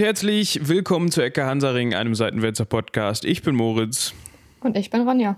und herzlich willkommen zu Ecke Hansaring, einem Seitenwälzer Podcast. Ich bin Moritz. Und ich bin Ronja.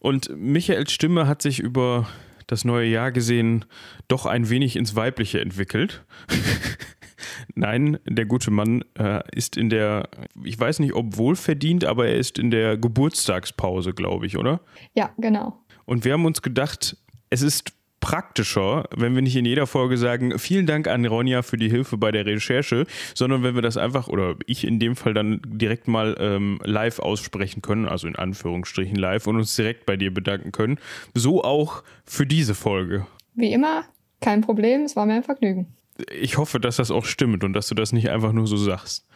Und Michaels Stimme hat sich über das neue Jahr gesehen doch ein wenig ins Weibliche entwickelt. Nein, der gute Mann äh, ist in der, ich weiß nicht, ob wohlverdient, aber er ist in der Geburtstagspause, glaube ich, oder? Ja, genau. Und wir haben uns gedacht, es ist praktischer, wenn wir nicht in jeder Folge sagen, vielen Dank an Ronja für die Hilfe bei der Recherche, sondern wenn wir das einfach, oder ich in dem Fall dann direkt mal ähm, live aussprechen können, also in Anführungsstrichen live und uns direkt bei dir bedanken können. So auch für diese Folge. Wie immer, kein Problem, es war mir ein Vergnügen. Ich hoffe, dass das auch stimmt und dass du das nicht einfach nur so sagst.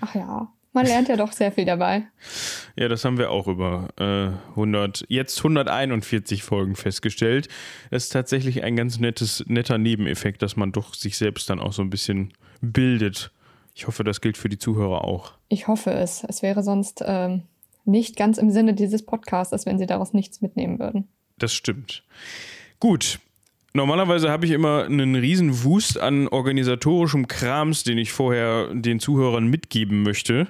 Ach ja, man lernt ja doch sehr viel dabei. Ja, das haben wir auch über äh, 100, jetzt 141 Folgen festgestellt. Das ist tatsächlich ein ganz nettes, netter Nebeneffekt, dass man doch sich selbst dann auch so ein bisschen bildet. Ich hoffe, das gilt für die Zuhörer auch. Ich hoffe es. Es wäre sonst ähm, nicht ganz im Sinne dieses Podcasts, wenn sie daraus nichts mitnehmen würden. Das stimmt. Gut, Normalerweise habe ich immer einen riesen Wust an organisatorischem Krams, den ich vorher den Zuhörern mitgeben möchte.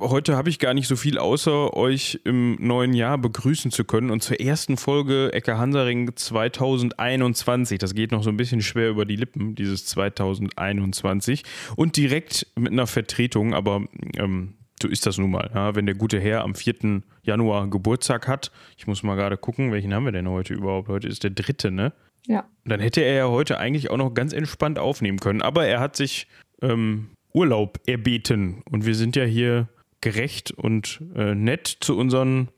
Heute habe ich gar nicht so viel, außer euch im neuen Jahr begrüßen zu können. Und zur ersten Folge Ecke Hansaring 2021. Das geht noch so ein bisschen schwer über die Lippen, dieses 2021. Und direkt mit einer Vertretung, aber ähm, so ist das nun mal. Ja, wenn der gute Herr am 4. Januar Geburtstag hat, ich muss mal gerade gucken, welchen haben wir denn heute überhaupt? Heute ist der dritte, ne? Ja. Dann hätte er ja heute eigentlich auch noch ganz entspannt aufnehmen können. Aber er hat sich ähm, Urlaub erbeten. Und wir sind ja hier gerecht und äh, nett zu unseren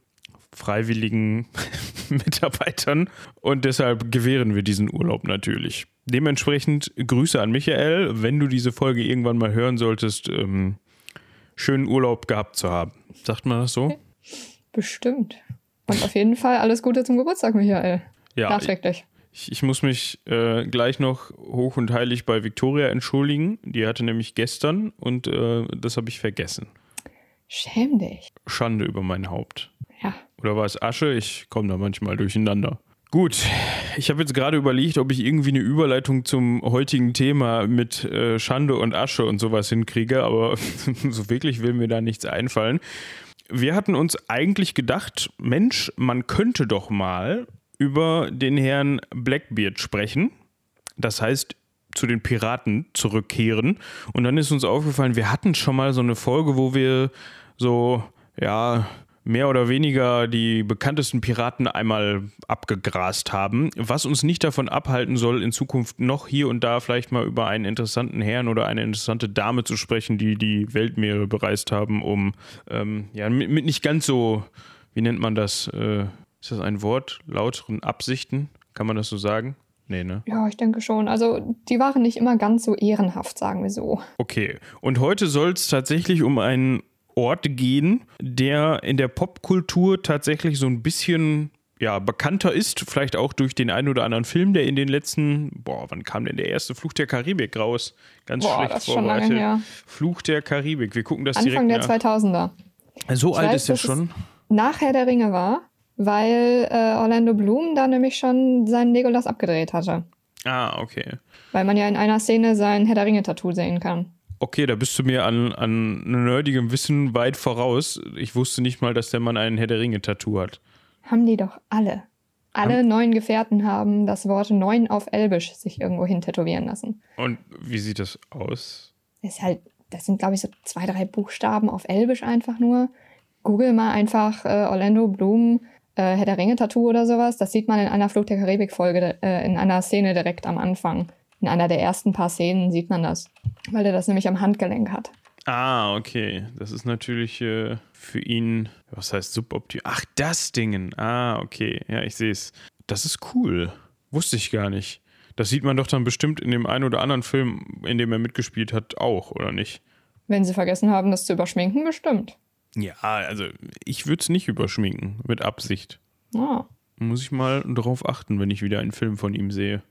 freiwilligen Mitarbeitern. Und deshalb gewähren wir diesen Urlaub natürlich. Dementsprechend Grüße an Michael. Wenn du diese Folge irgendwann mal hören solltest, ähm, schönen Urlaub gehabt zu haben. Sagt man das so? Bestimmt. Und auf jeden Fall alles Gute zum Geburtstag, Michael. Ja. Nachträglich. Ich, ich muss mich äh, gleich noch hoch und heilig bei Victoria entschuldigen. Die hatte nämlich gestern und äh, das habe ich vergessen. Schäm dich. Schande über mein Haupt. Ja. Oder war es Asche? Ich komme da manchmal durcheinander. Gut, ich habe jetzt gerade überlegt, ob ich irgendwie eine Überleitung zum heutigen Thema mit äh, Schande und Asche und sowas hinkriege, aber so wirklich will mir da nichts einfallen. Wir hatten uns eigentlich gedacht, Mensch, man könnte doch mal über den Herrn Blackbeard sprechen. Das heißt, zu den Piraten zurückkehren. Und dann ist uns aufgefallen, wir hatten schon mal so eine Folge, wo wir so, ja, mehr oder weniger die bekanntesten Piraten einmal abgegrast haben, was uns nicht davon abhalten soll, in Zukunft noch hier und da vielleicht mal über einen interessanten Herrn oder eine interessante Dame zu sprechen, die die Weltmeere bereist haben, um ähm, ja mit, mit, nicht ganz so, wie nennt man das, äh, ist das ein Wort, lauteren Absichten? Kann man das so sagen? Nee, ne? Ja, ich denke schon. Also, die waren nicht immer ganz so ehrenhaft, sagen wir so. Okay. Und heute soll es tatsächlich um einen Ort gehen, der in der Popkultur tatsächlich so ein bisschen ja, bekannter ist, vielleicht auch durch den einen oder anderen Film, der in den letzten, boah, wann kam denn der erste Fluch der Karibik raus? Ganz boah, schlecht her. Fluch der Karibik, wir gucken das Anfang direkt der 2000er. So Ich alt weiß, ist er es schon. Nachher der Ringe war, weil äh, Orlando Bloom da nämlich schon seinen Legolas abgedreht hatte. Ah, okay. Weil man ja in einer Szene sein Herr der Ringe-Tattoo sehen kann. Okay, da bist du mir an, an nerdigem Wissen weit voraus. Ich wusste nicht mal, dass der Mann ein Herr der Ringe-Tattoo hat. Haben die doch alle. Alle neun Gefährten haben das Wort neun auf Elbisch sich irgendwo hin tätowieren lassen. Und wie sieht das aus? Das ist halt, das sind, glaube ich, so zwei, drei Buchstaben auf Elbisch einfach nur. Google mal einfach äh, Orlando Bloom, äh, Herr der Ringe-Tattoo oder sowas. Das sieht man in einer Fluch der Karibik-Folge, äh, in einer Szene direkt am Anfang. In einer der ersten paar Szenen sieht man das, weil er das nämlich am Handgelenk hat. Ah, okay. Das ist natürlich äh, für ihn, was heißt suboptimal? Ach, das Dingen. Ah, okay. Ja, ich sehe es. Das ist cool. Wusste ich gar nicht. Das sieht man doch dann bestimmt in dem einen oder anderen Film, in dem er mitgespielt hat, auch, oder nicht? Wenn sie vergessen haben, das zu überschminken, bestimmt. Ja, also ich würde es nicht überschminken, mit Absicht. Ah. Muss ich mal drauf achten, wenn ich wieder einen Film von ihm sehe.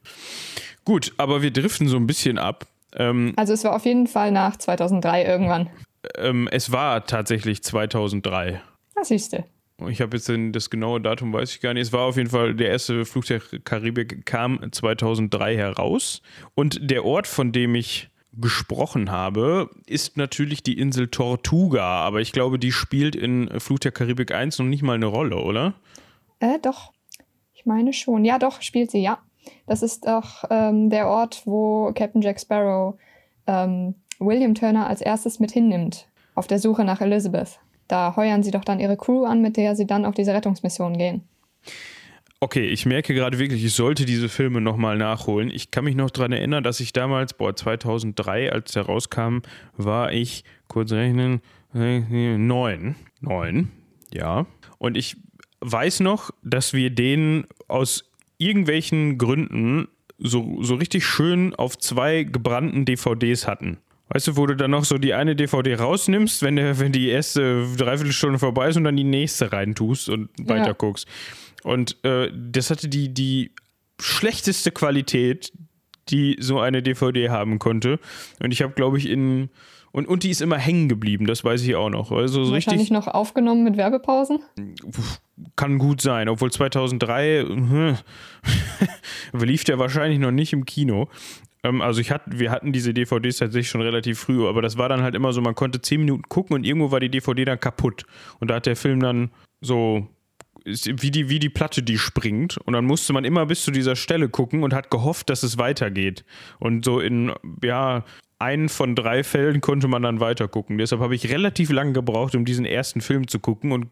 Gut, aber wir driften so ein bisschen ab. Ähm, Also es war auf jeden Fall nach 2003 irgendwann. ähm, es war tatsächlich 2003. Das siehste. Ich habe jetzt den, das genaue Datum, weiß ich gar nicht. Es war auf jeden Fall, der erste Fluch der Karibik kam 2003 heraus. Und der Ort, von dem ich gesprochen habe, ist natürlich die Insel Tortuga, aber ich glaube, die spielt in Flut der Karibik 1 noch nicht mal eine Rolle, oder? Äh, doch. Ich meine schon. Ja, doch, spielt sie, ja. Das ist doch ähm, der Ort, wo Captain Jack Sparrow ähm, William Turner als erstes mit hinnimmt, auf der Suche nach Elizabeth. Da heuern sie doch dann ihre Crew an, mit der sie dann auf diese Rettungsmission gehen. Okay, ich merke gerade wirklich, ich sollte diese Filme nochmal nachholen. Ich kann mich noch daran erinnern, dass ich damals, boah, 2003, als der rauskam, war ich, kurz rechnen, neun. Neun, ja. Und ich weiß noch, dass wir den aus irgendwelchen Gründen so, so richtig schön auf zwei gebrannten DVDs hatten. Weißt du, wo du dann noch so die eine DVD rausnimmst, wenn, der, wenn die erste Dreiviertelstunde vorbei ist und dann die nächste reintust und ja. weiter guckst. Und äh, das hatte die, die schlechteste Qualität, die so eine DVD haben konnte. Und ich habe, glaube ich, in. Und, und die ist immer hängen geblieben, das weiß ich auch noch. Also so Wahrscheinlich richtig, noch aufgenommen mit Werbepausen? Kann gut sein, obwohl 2003 äh, lief der wahrscheinlich noch nicht im Kino. Ähm, also ich hatte, wir hatten diese DVDs tatsächlich schon relativ früh, aber das war dann halt immer so, man konnte 10 Minuten gucken und irgendwo war die DVD dann kaputt. Und da hat der Film dann so wie die, wie die Platte, die springt. Und dann musste man immer bis zu dieser Stelle gucken und hat gehofft, dass es weitergeht. Und so in, ja, einen von drei Fällen konnte man dann weiter gucken. Deshalb habe ich relativ lange gebraucht, um diesen ersten Film zu gucken und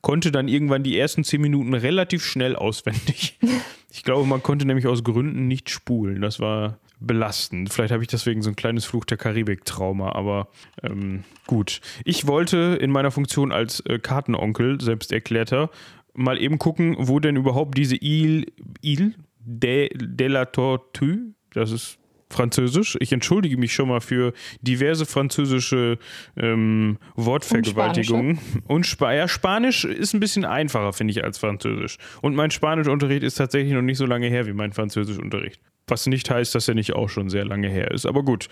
konnte dann irgendwann die ersten zehn Minuten relativ schnell auswendig. Ich glaube, man konnte nämlich aus Gründen nicht spulen. Das war belastend. Vielleicht habe ich deswegen so ein kleines Fluch der Karibik-Trauma, aber ähm, gut. Ich wollte in meiner Funktion als äh, Kartenonkel, selbst erklärter, mal eben gucken, wo denn überhaupt diese Ile, Ile de, de la Tortue, das ist Französisch. Ich entschuldige mich schon mal für diverse französische ähm, Wortvergewaltigungen. Und, Sp ja, Spanisch ist ein bisschen einfacher, finde ich, als Französisch. Und mein Spanischunterricht ist tatsächlich noch nicht so lange her wie mein Französischunterricht. Was nicht heißt, dass er nicht auch schon sehr lange her ist. Aber gut.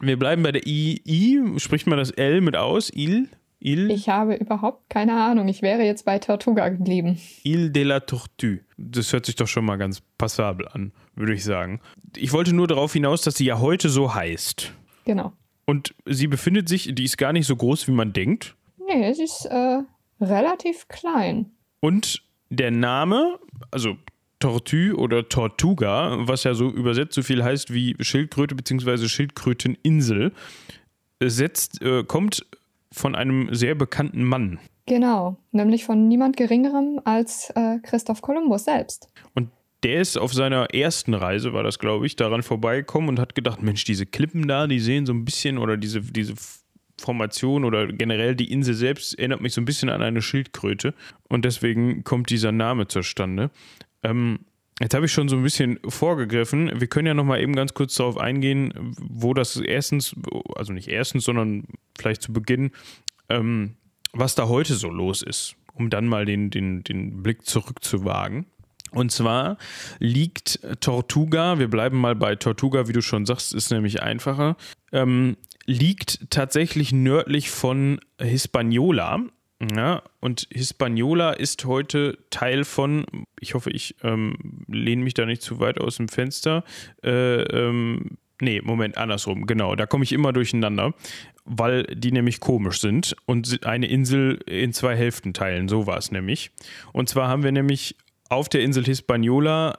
Wir bleiben bei der I. I spricht man das L mit aus? Il? Il? Ich habe überhaupt keine Ahnung. Ich wäre jetzt bei Tortuga geblieben. Il de la Tortue. Das hört sich doch schon mal ganz passabel an, würde ich sagen. Ich wollte nur darauf hinaus, dass sie ja heute so heißt. Genau. Und sie befindet sich, die ist gar nicht so groß, wie man denkt. Nee, sie ist äh, relativ klein. Und der Name, also Tortue oder Tortuga, was ja so übersetzt so viel heißt wie Schildkröte bzw. Schildkröteninsel, setzt, äh, kommt von einem sehr bekannten Mann. Genau, nämlich von niemand Geringerem als äh, Christoph Kolumbus selbst. Und der ist auf seiner ersten Reise, war das glaube ich, daran vorbeigekommen und hat gedacht, Mensch, diese Klippen da, die sehen so ein bisschen oder diese, diese Formation oder generell die Insel selbst erinnert mich so ein bisschen an eine Schildkröte und deswegen kommt dieser Name zustande. Ähm, Jetzt habe ich schon so ein bisschen vorgegriffen. Wir können ja noch mal eben ganz kurz darauf eingehen, wo das erstens, also nicht erstens, sondern vielleicht zu Beginn, ähm, was da heute so los ist, um dann mal den, den, den Blick zurückzuwagen. Und zwar liegt Tortuga, wir bleiben mal bei Tortuga, wie du schon sagst, ist nämlich einfacher, ähm, liegt tatsächlich nördlich von Hispaniola. Ja, und Hispaniola ist heute Teil von, ich hoffe, ich ähm, lehne mich da nicht zu weit aus dem Fenster. Äh, ähm, nee, Moment, andersrum, genau. Da komme ich immer durcheinander, weil die nämlich komisch sind und eine Insel in zwei Hälften teilen. So war es nämlich. Und zwar haben wir nämlich auf der Insel Hispaniola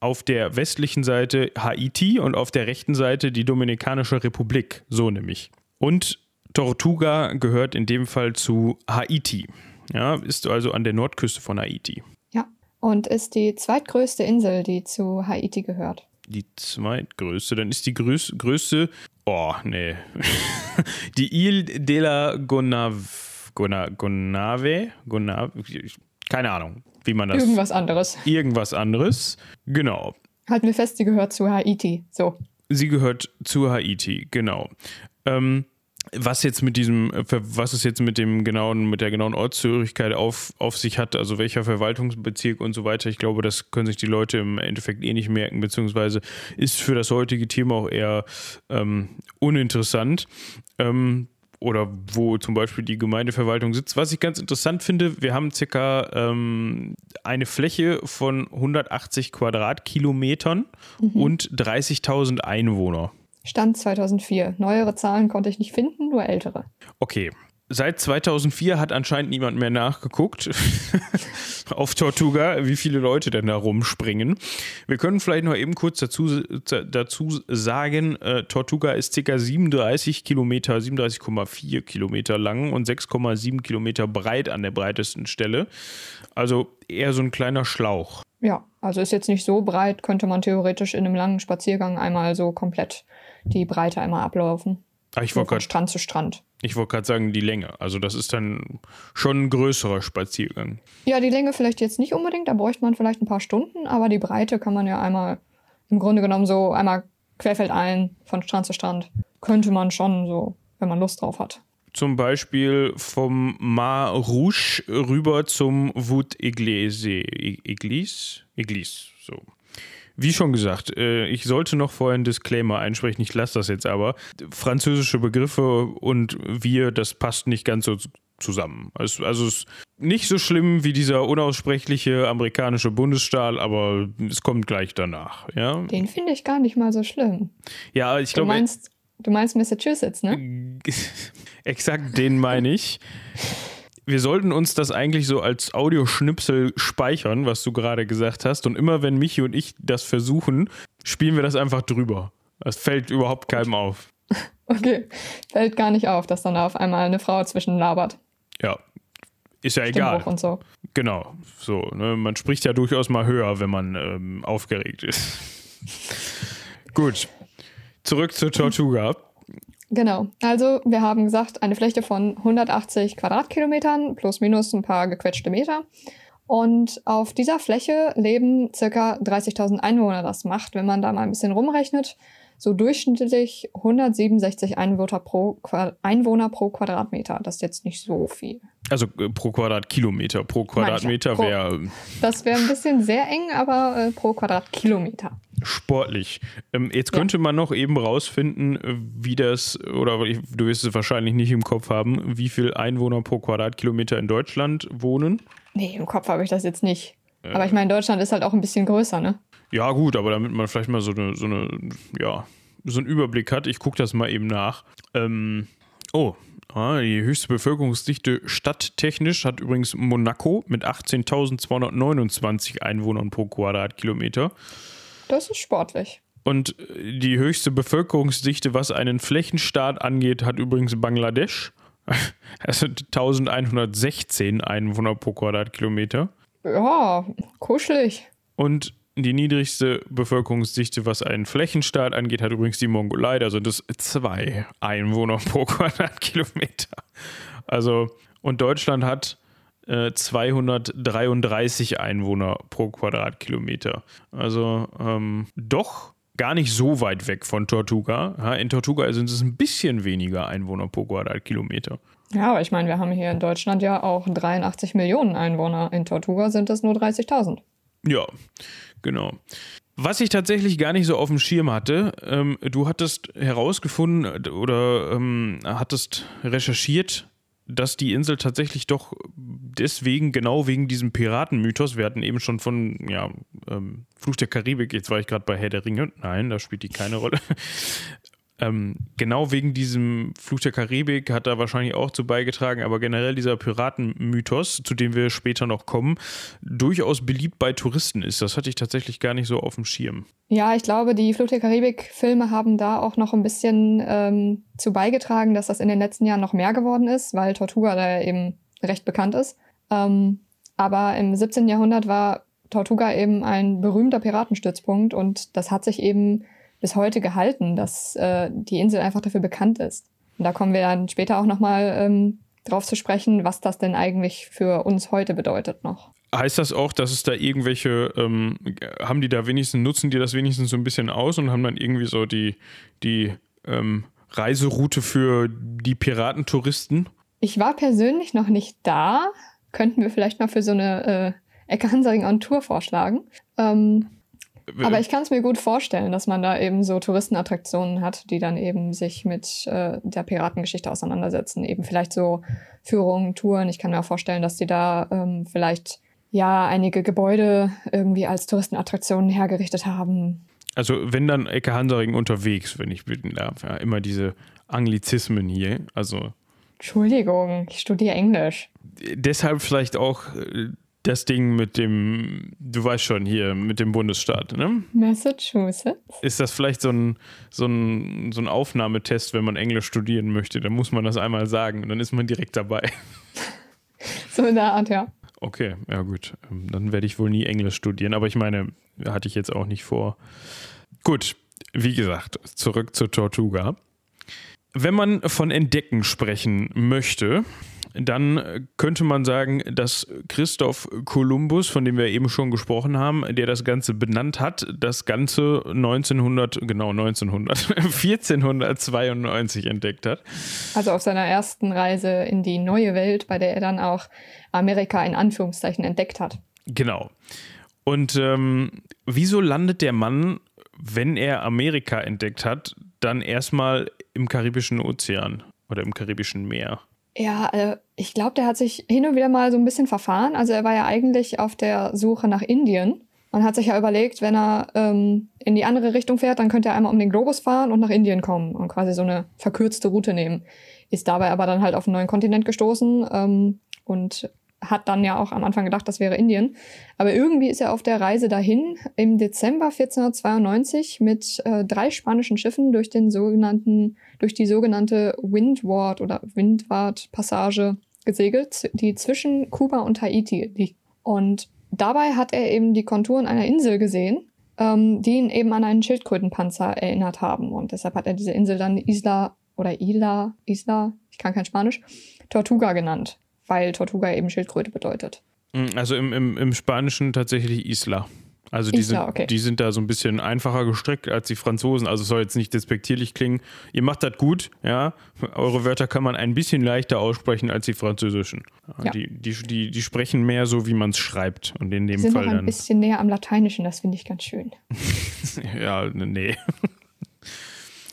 auf der westlichen Seite Haiti und auf der rechten Seite die Dominikanische Republik. So nämlich. Und Tortuga gehört in dem Fall zu Haiti. Ja, ist also an der Nordküste von Haiti. Ja, und ist die zweitgrößte Insel, die zu Haiti gehört. Die zweitgrößte, dann ist die größ größte, oh, nee, die Ile de la Gonave, Gonave, Gonave, keine Ahnung, wie man das. Irgendwas anderes. Irgendwas anderes, genau. Halten wir fest, sie gehört zu Haiti, so. Sie gehört zu Haiti, genau. Ähm, was jetzt mit diesem, was es jetzt mit dem genauen, mit der genauen Ortszugehörigkeit auf, auf sich hat, also welcher Verwaltungsbezirk und so weiter, ich glaube, das können sich die Leute im Endeffekt eh nicht merken, beziehungsweise ist für das heutige Thema auch eher ähm, uninteressant. Ähm, oder wo zum Beispiel die Gemeindeverwaltung sitzt. Was ich ganz interessant finde, wir haben circa ähm, eine Fläche von 180 Quadratkilometern mhm. und 30.000 Einwohner. Stand 2004. Neuere Zahlen konnte ich nicht finden, nur ältere. Okay. Seit 2004 hat anscheinend niemand mehr nachgeguckt auf Tortuga, wie viele Leute denn da rumspringen. Wir können vielleicht noch eben kurz dazu, dazu sagen, äh, Tortuga ist ca. 37 Kilometer, 37,4 Kilometer lang und 6,7 Kilometer breit an der breitesten Stelle. Also eher so ein kleiner Schlauch. Ja, also ist jetzt nicht so breit, könnte man theoretisch in einem langen Spaziergang einmal so komplett die Breite einmal ablaufen. Ach, ich wollte von Strand zu Strand. Ich wollte gerade sagen, die Länge. Also das ist dann schon ein größerer Spaziergang. Ja, die Länge vielleicht jetzt nicht unbedingt, da bräuchte man vielleicht ein paar Stunden, aber die Breite kann man ja einmal im Grunde genommen so einmal querfeldein von Strand zu Strand. Könnte man schon so, wenn man Lust drauf hat. Zum Beispiel vom Mar Rouge rüber zum Wood Église. Église? Église, so. Wie schon gesagt, äh, ich sollte noch vorher einen Disclaimer einsprechen, ich lasse das jetzt aber. Französische Begriffe und wir, das passt nicht ganz so zusammen. Also, also es ist nicht so schlimm wie dieser unaussprechliche amerikanische Bundesstaat, aber es kommt gleich danach. Ja? Den finde ich gar nicht mal so schlimm. Ja, ich glaube. Du meinst, du meinst Massachusetts, ne? Exakt, den meine ich wir sollten uns das eigentlich so als Audioschnipsel speichern, was du gerade gesagt hast. Und immer wenn Michi und ich das versuchen, spielen wir das einfach drüber. Das fällt überhaupt keinem auf. Okay, fällt gar nicht auf, dass dann da auf einmal eine Frau zwischen labert. Ja, ist ja egal. Und so. Genau, so. Ne? Man spricht ja durchaus mal höher, wenn man ähm, aufgeregt ist. Gut, zurück zur Tortuga. Genau. Also wir haben gesagt, eine Fläche von 180 Quadratkilometern plus minus ein paar gequetschte Meter. Und auf dieser Fläche leben circa 30.000 Einwohner. Das macht, wenn man da mal ein bisschen rumrechnet, so durchschnittlich 167 Einwohner pro, Einwohner pro Quadratmeter. Das ist jetzt nicht so viel. Also äh, pro Quadratkilometer. Pro Quadratmeter ja. wäre. Ähm, das wäre ein bisschen sehr eng, aber äh, pro Quadratkilometer. Sportlich. Ähm, jetzt könnte ja. man noch eben rausfinden, äh, wie das, oder du wirst es wahrscheinlich nicht im Kopf haben, wie viele Einwohner pro Quadratkilometer in Deutschland wohnen. Nee, im Kopf habe ich das jetzt nicht. Äh, aber ich meine, Deutschland ist halt auch ein bisschen größer, ne? Ja, gut, aber damit man vielleicht mal so eine, so eine ja, so einen Überblick hat, ich gucke das mal eben nach. Ähm, oh, ah, die höchste Bevölkerungsdichte stadttechnisch hat übrigens Monaco mit 18.229 Einwohnern pro Quadratkilometer. Das ist sportlich. Und die höchste Bevölkerungsdichte, was einen Flächenstaat angeht, hat übrigens Bangladesch. Also 1116 Einwohner pro Quadratkilometer. Ja, kuschelig. Und die niedrigste Bevölkerungsdichte, was einen Flächenstaat angeht, hat übrigens die Mongolei. Da sind es zwei Einwohner pro Quadratkilometer. Also, und Deutschland hat äh, 233 Einwohner pro Quadratkilometer. Also ähm, doch gar nicht so weit weg von Tortuga. In Tortuga sind es ein bisschen weniger Einwohner pro Quadratkilometer. Ja, aber ich meine, wir haben hier in Deutschland ja auch 83 Millionen Einwohner. In Tortuga sind es nur 30.000. Ja, genau. Was ich tatsächlich gar nicht so auf dem Schirm hatte, ähm, du hattest herausgefunden oder ähm, hattest recherchiert, dass die Insel tatsächlich doch deswegen, genau wegen diesem Piratenmythos, wir hatten eben schon von ja, ähm, Fluch der Karibik, jetzt war ich gerade bei Herr der Ringe, nein, da spielt die keine Rolle, ähm, genau wegen diesem Fluch der Karibik hat er wahrscheinlich auch zu beigetragen, aber generell dieser Piratenmythos, zu dem wir später noch kommen, durchaus beliebt bei Touristen ist. Das hatte ich tatsächlich gar nicht so auf dem Schirm. Ja, ich glaube, die Fluch der Karibik-Filme haben da auch noch ein bisschen ähm, zu beigetragen, dass das in den letzten Jahren noch mehr geworden ist, weil Tortuga da eben recht bekannt ist. Ähm, aber im 17. Jahrhundert war Tortuga eben ein berühmter Piratenstützpunkt und das hat sich eben bis heute gehalten, dass äh, die Insel einfach dafür bekannt ist. Und da kommen wir dann später auch nochmal ähm, drauf zu sprechen, was das denn eigentlich für uns heute bedeutet noch. Heißt das auch, dass es da irgendwelche, ähm, haben die da wenigstens, nutzen die das wenigstens so ein bisschen aus und haben dann irgendwie so die, die ähm, Reiseroute für die Piratentouristen? Ich war persönlich noch nicht da. Könnten wir vielleicht mal für so eine äh, Ecke Hansaring on Tour vorschlagen. Ähm, aber ich kann es mir gut vorstellen, dass man da eben so Touristenattraktionen hat, die dann eben sich mit äh, der Piratengeschichte auseinandersetzen. Eben vielleicht so Führungen, Touren. Ich kann mir auch vorstellen, dass die da ähm, vielleicht ja einige Gebäude irgendwie als Touristenattraktionen hergerichtet haben. Also wenn dann Ecke Hansaring unterwegs, wenn ich bitten darf. Ja, immer diese Anglizismen hier. Also Entschuldigung, ich studiere Englisch. deshalb vielleicht auch äh, das Ding mit dem, du weißt schon hier, mit dem Bundesstaat, ne? Massachusetts. Ist das vielleicht so ein, so ein, so ein Aufnahmetest, wenn man Englisch studieren möchte? Dann muss man das einmal sagen und dann ist man direkt dabei. So in der Art, ja. Okay, ja gut. Ähm, Dann werde ich wohl nie Englisch studieren, aber ich meine, hatte ich jetzt auch nicht vor. Gut, wie gesagt, zurück zur Tortuga. Wenn man von Entdecken sprechen möchte, dann könnte man sagen, dass Christoph Kolumbus, von dem wir eben schon gesprochen haben, der das Ganze benannt hat, das Ganze 1900, genau 1900, 1492 entdeckt hat. Also auf seiner ersten Reise in die neue Welt, bei der er dann auch Amerika in Anführungszeichen entdeckt hat. Genau. Und ähm, wieso landet der Mann, wenn er Amerika entdeckt hat, dann erstmal im Karibischen Ozean oder im Karibischen Meer? Ja, äh, ich glaube, der hat sich hin und wieder mal so ein bisschen verfahren. Also er war ja eigentlich auf der Suche nach Indien und hat sich ja überlegt, wenn er ähm, in die andere Richtung fährt, dann könnte er einmal um den Globus fahren und nach Indien kommen und quasi so eine verkürzte Route nehmen. Ist dabei aber dann halt auf einen neuen Kontinent gestoßen ähm, und hat dann ja auch am Anfang gedacht, das wäre Indien. Aber irgendwie ist er auf der Reise dahin im Dezember 1492 mit äh, drei spanischen Schiffen durch den sogenannten, durch die sogenannte Windward oder Windward-Passage gesegelt, die zwischen Kuba und Haiti liegt. Und dabei hat er eben die Konturen einer Insel gesehen, ähm, die ihn eben an einen Schildkrötenpanzer erinnert haben. Und deshalb hat er diese Insel dann Isla oder Isla, Isla, ich kann kein Spanisch, Tortuga genannt, weil Tortuga eben Schildkröte bedeutet. Mm, Also im, im, im Spanischen tatsächlich Isla. Also die, Isla, sind, okay. die sind da so ein bisschen einfacher gestrickt als die Franzosen. Also es soll jetzt nicht despektierlich klingen. Ihr macht das gut, ja. Eure Wörter kann man ein bisschen leichter aussprechen als die französischen. Ja. Die, die, die, die sprechen mehr so, wie man es schreibt. Und in dem Die sind Fall noch ein dann. bisschen näher am Lateinischen, das finde ich ganz schön. Ja, nee.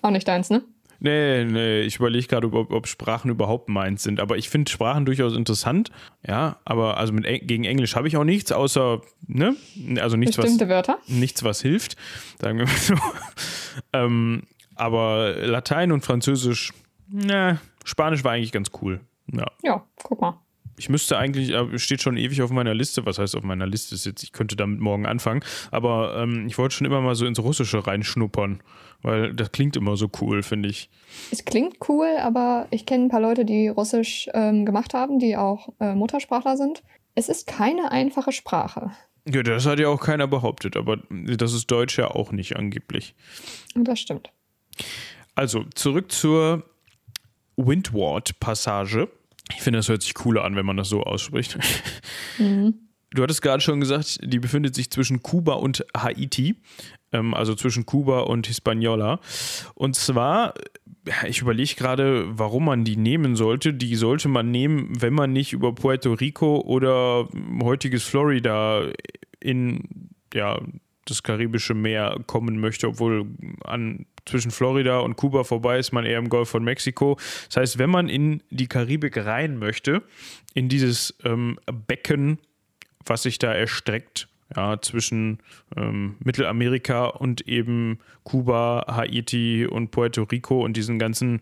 Auch nicht deins, ne? Nee, nee, ich überlege gerade, ob, ob Sprachen überhaupt meins sind. Aber ich finde Sprachen durchaus interessant. Ja, aber also mit, gegen Englisch habe ich auch nichts, außer, ne? Also nichts, was, Bestimmte Wörter. nichts, was hilft, sagen wir mal so. ähm, aber Latein und Französisch, na, Spanisch war eigentlich ganz cool. Ja. Ja, guck mal. Ich müsste eigentlich, äh, steht schon ewig auf meiner Liste, was heißt auf meiner Liste ist jetzt, ich könnte damit morgen anfangen, aber ähm, ich wollte schon immer mal so ins Russische reinschnuppern, weil das klingt immer so cool, finde ich. Es klingt cool, aber ich kenne ein paar Leute, die Russisch ähm, gemacht haben, die auch äh, Muttersprachler sind. Es ist keine einfache Sprache. Ja, das hat ja auch keiner behauptet, aber das ist Deutsch ja auch nicht angeblich. Das stimmt. Also, zurück zur Windward-Passage. Ich finde, das hört sich cooler an, wenn man das so ausspricht. Du hattest gerade schon gesagt, die befindet sich zwischen Kuba und Haiti, ähm, also zwischen Kuba und Hispaniola. Und zwar, ja, ich überlege gerade, warum man die nehmen sollte. Die sollte man nehmen, wenn man nicht über Puerto Rico oder heutiges Florida in ja, das karibische Meer kommen möchte, obwohl an zwischen Florida und Kuba vorbei ist man eher im Golf von Mexiko. Das heißt, wenn man in die Karibik rein möchte, in dieses ähm, Becken, was sich da erstreckt, ja, zwischen ähm, Mittelamerika und eben Kuba, Haiti und Puerto Rico und diesen ganzen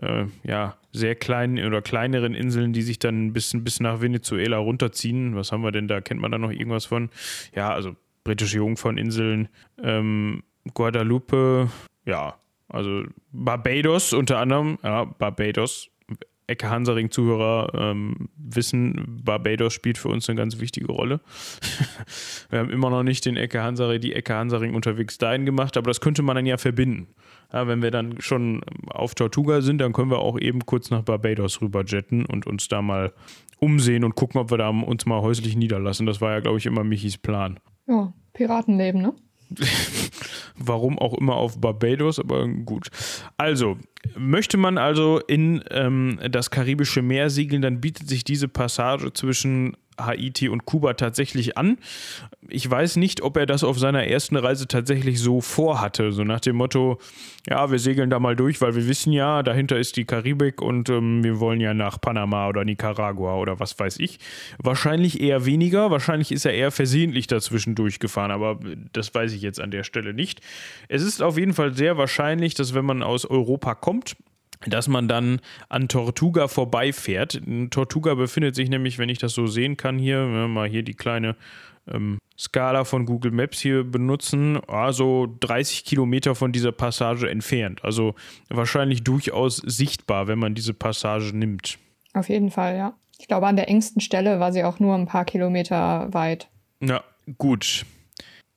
äh, ja, sehr kleinen oder kleineren Inseln, die sich dann bis, bis nach Venezuela runterziehen. Was haben wir denn da? Kennt man da noch irgendwas von? Ja, also britische Jungferninseln, ähm, Guadalupe, ja, also Barbados unter anderem, ja, Barbados. Ecke Hansaring-Zuhörer ähm, wissen, Barbados spielt für uns eine ganz wichtige Rolle. Wir haben immer noch nicht den Ecke Hansaring, die Ecke Hansaring unterwegs dahin gemacht, aber das könnte man dann ja verbinden. Ja, wenn wir dann schon auf Tortuga sind, dann können wir auch eben kurz nach Barbados rüber jetten und uns da mal umsehen und gucken, ob wir da uns mal häuslich niederlassen. Das war ja, glaube ich, immer Michis Plan. Ja, Piratenleben, ne? Warum auch immer auf Barbados, aber gut. Also, möchte man also in ähm, das Karibische Meer segeln, dann bietet sich diese Passage zwischen Haiti und Kuba tatsächlich an. Ich weiß nicht, ob er das auf seiner ersten Reise tatsächlich so vorhatte. So nach dem Motto, ja, wir segeln da mal durch, weil wir wissen ja, dahinter ist die Karibik und ähm, wir wollen ja nach Panama oder Nicaragua oder was weiß ich. Wahrscheinlich eher weniger. Wahrscheinlich ist er eher versehentlich dazwischen durchgefahren, aber das weiß ich jetzt an der Stelle nicht. Es ist auf jeden Fall sehr wahrscheinlich, dass wenn man aus Europa kommt, dass man dann an Tortuga vorbeifährt. Tortuga befindet sich nämlich, wenn ich das so sehen kann, hier, mal hier die kleine ähm, Skala von Google Maps hier benutzen, also 30 Kilometer von dieser Passage entfernt. Also wahrscheinlich durchaus sichtbar, wenn man diese Passage nimmt. Auf jeden Fall, ja. Ich glaube, an der engsten Stelle war sie auch nur ein paar Kilometer weit. Ja, gut.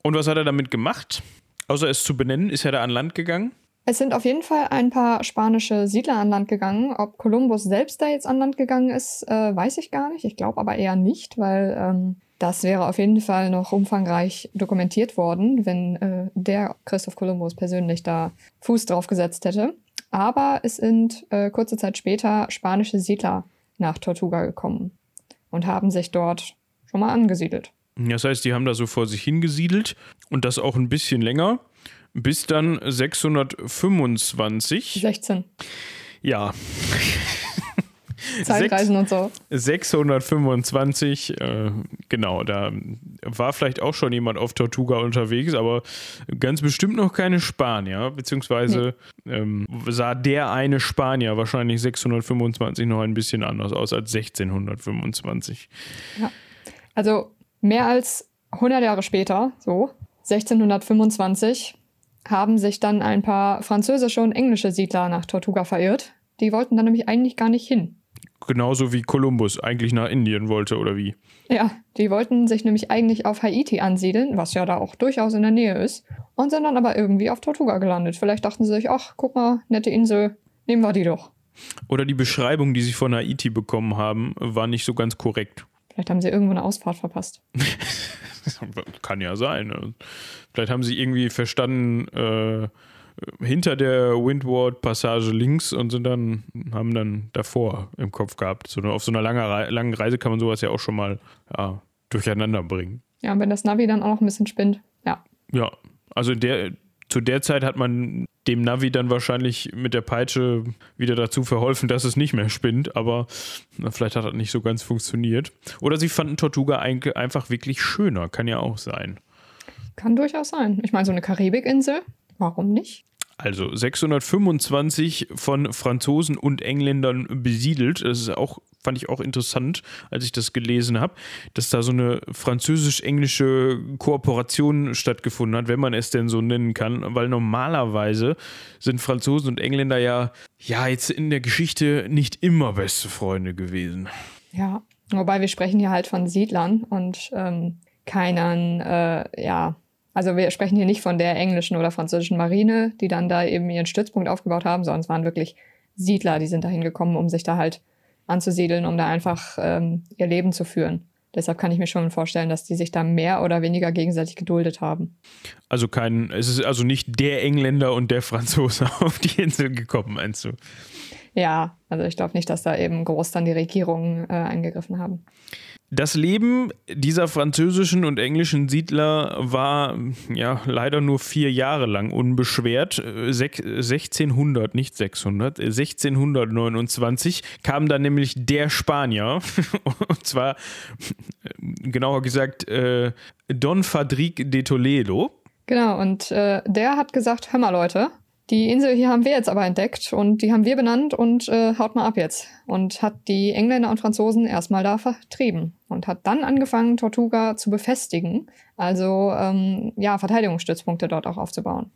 Und was hat er damit gemacht? Außer es zu benennen, ist er da an Land gegangen? Es sind auf jeden Fall ein paar spanische Siedler an Land gegangen. Ob Kolumbus selbst da jetzt an Land gegangen ist, äh, weiß ich gar nicht. Ich glaube aber eher nicht, weil ähm, das wäre auf jeden Fall noch umfangreich dokumentiert worden, wenn äh, der Christoph Kolumbus persönlich da Fuß drauf gesetzt hätte. Aber es sind äh, kurze Zeit später spanische Siedler nach Tortuga gekommen und haben sich dort schon mal angesiedelt. Das heißt, die haben da so vor sich hingesiedelt und das auch ein bisschen länger bis dann 625. 16. Ja. Zeitreisen und so. 625, äh, genau, da war vielleicht auch schon jemand auf Tortuga unterwegs, aber ganz bestimmt noch keine Spanier, beziehungsweise nee. ähm, sah der eine Spanier wahrscheinlich 625 noch ein bisschen anders aus als 1625. Ja. Also mehr als 100 Jahre später, so 1625, haben sich dann ein paar französische und englische Siedler nach Tortuga verirrt. Die wollten dann nämlich eigentlich gar nicht hin. Genauso wie Kolumbus eigentlich nach Indien wollte, oder wie? Ja, die wollten sich nämlich eigentlich auf Haiti ansiedeln, was ja da auch durchaus in der Nähe ist, und sind dann aber irgendwie auf Tortuga gelandet. Vielleicht dachten sie sich, ach, guck mal, nette Insel, nehmen wir die doch. Oder die Beschreibung, die sie von Haiti bekommen haben, war nicht so ganz korrekt. Vielleicht haben sie irgendwo eine Ausfahrt verpasst. Kann ja sein. Ne? Vielleicht haben sie irgendwie verstanden, äh, hinter der Windward-Passage links und sind dann, haben dann davor im Kopf gehabt. So, auf so einer langen, langen Reise kann man sowas ja auch schon mal ja, durcheinander bringen. Ja, wenn das Navi dann auch noch ein bisschen spinnt, ja. Ja, also der, zu der Zeit hat man dem Navi dann wahrscheinlich mit der Peitsche wieder dazu verholfen, dass es nicht mehr spinnt, aber na, vielleicht hat das nicht so ganz funktioniert. Oder sie fanden Tortuga einfach wirklich schöner, kann ja auch sein. Kann durchaus sein. Ich meine, so eine Karibikinsel, warum nicht? Also 625 von Franzosen und Engländern besiedelt. Das ist auch, fand ich auch interessant, als ich das gelesen habe, dass da so eine französisch-englische Kooperation stattgefunden hat, wenn man es denn so nennen kann, weil normalerweise sind Franzosen und Engländer ja, ja jetzt in der Geschichte nicht immer beste Freunde gewesen. Ja, wobei wir sprechen hier halt von Siedlern und ähm, keinen, äh, ja, also wir sprechen hier nicht von der englischen oder französischen Marine, die dann da eben ihren Stützpunkt aufgebaut haben, sondern es waren wirklich Siedler, die sind da hingekommen, um sich da halt anzusiedeln, um da einfach ähm, ihr Leben zu führen. Deshalb kann ich mir schon vorstellen, dass die sich da mehr oder weniger gegenseitig geduldet haben. Also kein, es ist also nicht der Engländer und der Franzose auf die Insel gekommen, meinst du? Ja, also ich glaube nicht, dass da eben groß dann die Regierungen äh, eingegriffen haben. Das Leben dieser französischen und englischen Siedler war ja leider nur vier Jahre lang unbeschwert. 1600, nicht 600, 1629 kam dann nämlich der Spanier, und zwar genauer gesagt äh, Don Fadrique de Toledo. Genau, und äh, der hat gesagt, hör mal Leute, die Insel hier haben wir jetzt aber entdeckt und die haben wir benannt und äh, haut mal ab jetzt. Und hat die Engländer und Franzosen erstmal da vertrieben und hat dann angefangen, Tortuga zu befestigen, also ähm, ja, Verteidigungsstützpunkte dort auch aufzubauen.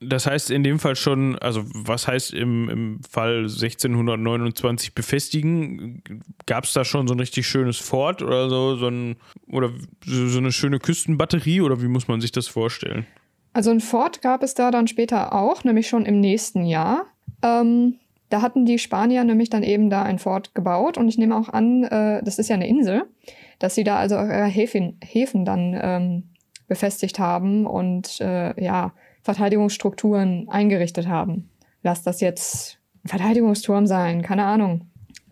Das heißt in dem Fall schon, also was heißt im, im Fall 1629 befestigen? Gab es da schon so ein richtig schönes Fort oder so, so ein, oder so eine schöne Küstenbatterie oder wie muss man sich das vorstellen? Also ein Fort gab es da dann später auch, nämlich schon im nächsten Jahr. Ähm, da hatten die Spanier nämlich dann eben da ein Fort gebaut und ich nehme auch an, äh, das ist ja eine Insel, dass sie da also ihre Häfen, Häfen dann ähm, befestigt haben und äh, ja, Verteidigungsstrukturen eingerichtet haben. Lass das jetzt ein Verteidigungsturm sein, keine Ahnung.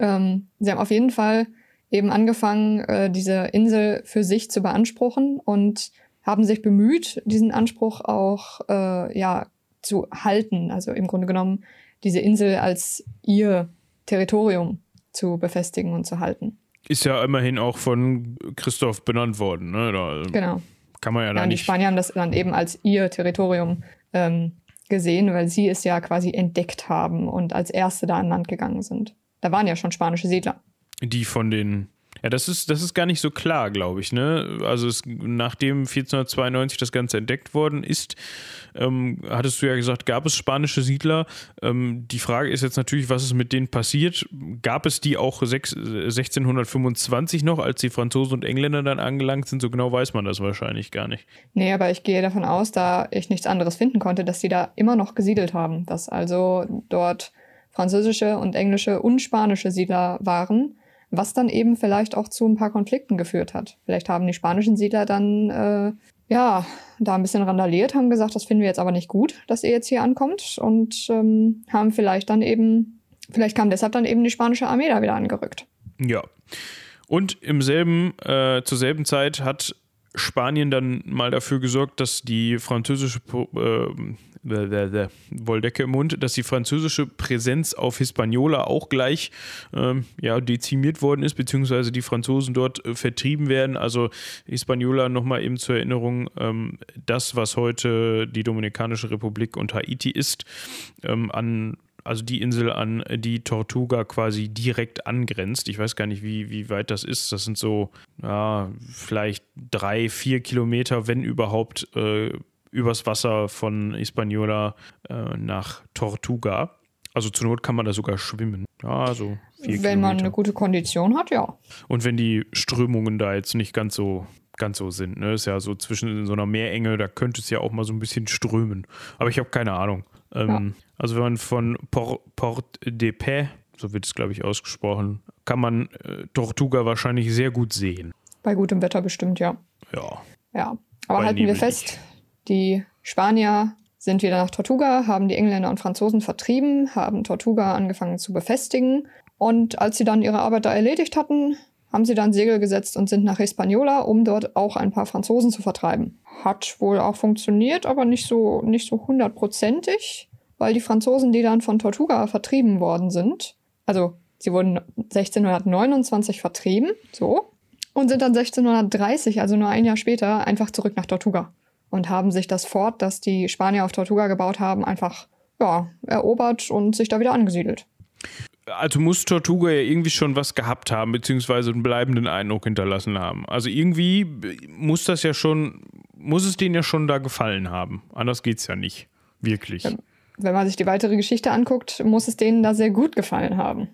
Ähm, sie haben auf jeden Fall eben angefangen, äh, diese Insel für sich zu beanspruchen und haben sich bemüht, diesen Anspruch auch äh, ja, zu halten. Also im Grunde genommen diese Insel als ihr Territorium zu befestigen und zu halten. Ist ja immerhin auch von Christoph benannt worden. Ne? Da genau. Kann man ja, ja und die Spanier haben das dann eben als ihr Territorium ähm, gesehen, weil sie es ja quasi entdeckt haben und als Erste da an Land gegangen sind. Da waren ja schon spanische Siedler. Die von den ja, das ist, das ist gar nicht so klar, glaube ich. Ne? Also es, nachdem 1492 das Ganze entdeckt worden ist, ähm, hattest du ja gesagt, gab es spanische Siedler. Ähm, die Frage ist jetzt natürlich, was ist mit denen passiert? Gab es die auch 6, 1625 noch, als die Franzosen und Engländer dann angelangt sind? So genau weiß man das wahrscheinlich gar nicht. Nee, aber ich gehe davon aus, da ich nichts anderes finden konnte, dass sie da immer noch gesiedelt haben. Dass also dort französische und englische und spanische Siedler waren was dann eben vielleicht auch zu ein paar Konflikten geführt hat. Vielleicht haben die spanischen Siedler dann äh, ja da ein bisschen randaliert, haben gesagt, das finden wir jetzt aber nicht gut, dass ihr jetzt hier ankommt und ähm, haben vielleicht dann eben, vielleicht kam deshalb dann eben die spanische Armee da wieder angerückt. Ja. Und im selben, äh, zur selben Zeit hat Spanien dann mal dafür gesorgt, dass die französische äh, Wolldecke im Mund, dass die französische Präsenz auf Hispaniola auch gleich ähm, ja, dezimiert worden ist, beziehungsweise die Franzosen dort äh, vertrieben werden. Also Hispaniola nochmal eben zur Erinnerung, ähm, das, was heute die Dominikanische Republik und Haiti ist, ähm, an also die Insel, an die Tortuga quasi direkt angrenzt. Ich weiß gar nicht, wie, wie weit das ist. Das sind so, ja, vielleicht drei, vier Kilometer, wenn überhaupt, äh, übers Wasser von Hispaniola äh, nach Tortuga. Also zur Not kann man da sogar schwimmen. Ja, so vier Wenn man eine gute Kondition hat, ja. Und wenn die Strömungen da jetzt nicht ganz so ganz so sind. Ne? Ist ja so zwischen so einer Meerenge, da könnte es ja auch mal so ein bisschen strömen. Aber ich habe keine Ahnung. Ähm, ja. Also wenn man von Port, Port de Paix, so wird es glaube ich ausgesprochen, kann man äh, Tortuga wahrscheinlich sehr gut sehen. Bei gutem Wetter bestimmt, ja. Ja. Ja. Aber halten wir fest, die Spanier sind wieder nach Tortuga, haben die Engländer und Franzosen vertrieben, haben Tortuga angefangen zu befestigen. Und als sie dann ihre Arbeit da erledigt hatten, haben sie dann Segel gesetzt und sind nach Hispaniola, um dort auch ein paar Franzosen zu vertreiben. Hat wohl auch funktioniert, aber nicht so, nicht so hundertprozentig, weil die Franzosen, die dann von Tortuga vertrieben worden sind, also sie wurden 1629 vertrieben, so, und sind dann 1630, also nur ein Jahr später, einfach zurück nach Tortuga und haben sich das Fort, das die Spanier auf Tortuga gebaut haben, einfach ja, erobert und sich da wieder angesiedelt. Also muss Tortuga ja irgendwie schon was gehabt haben, beziehungsweise einen bleibenden Eindruck hinterlassen haben. Also irgendwie muss das ja schon, muss es denen ja schon da gefallen haben. Anders geht es ja nicht. Wirklich. Wenn man sich die weitere Geschichte anguckt, muss es denen da sehr gut gefallen haben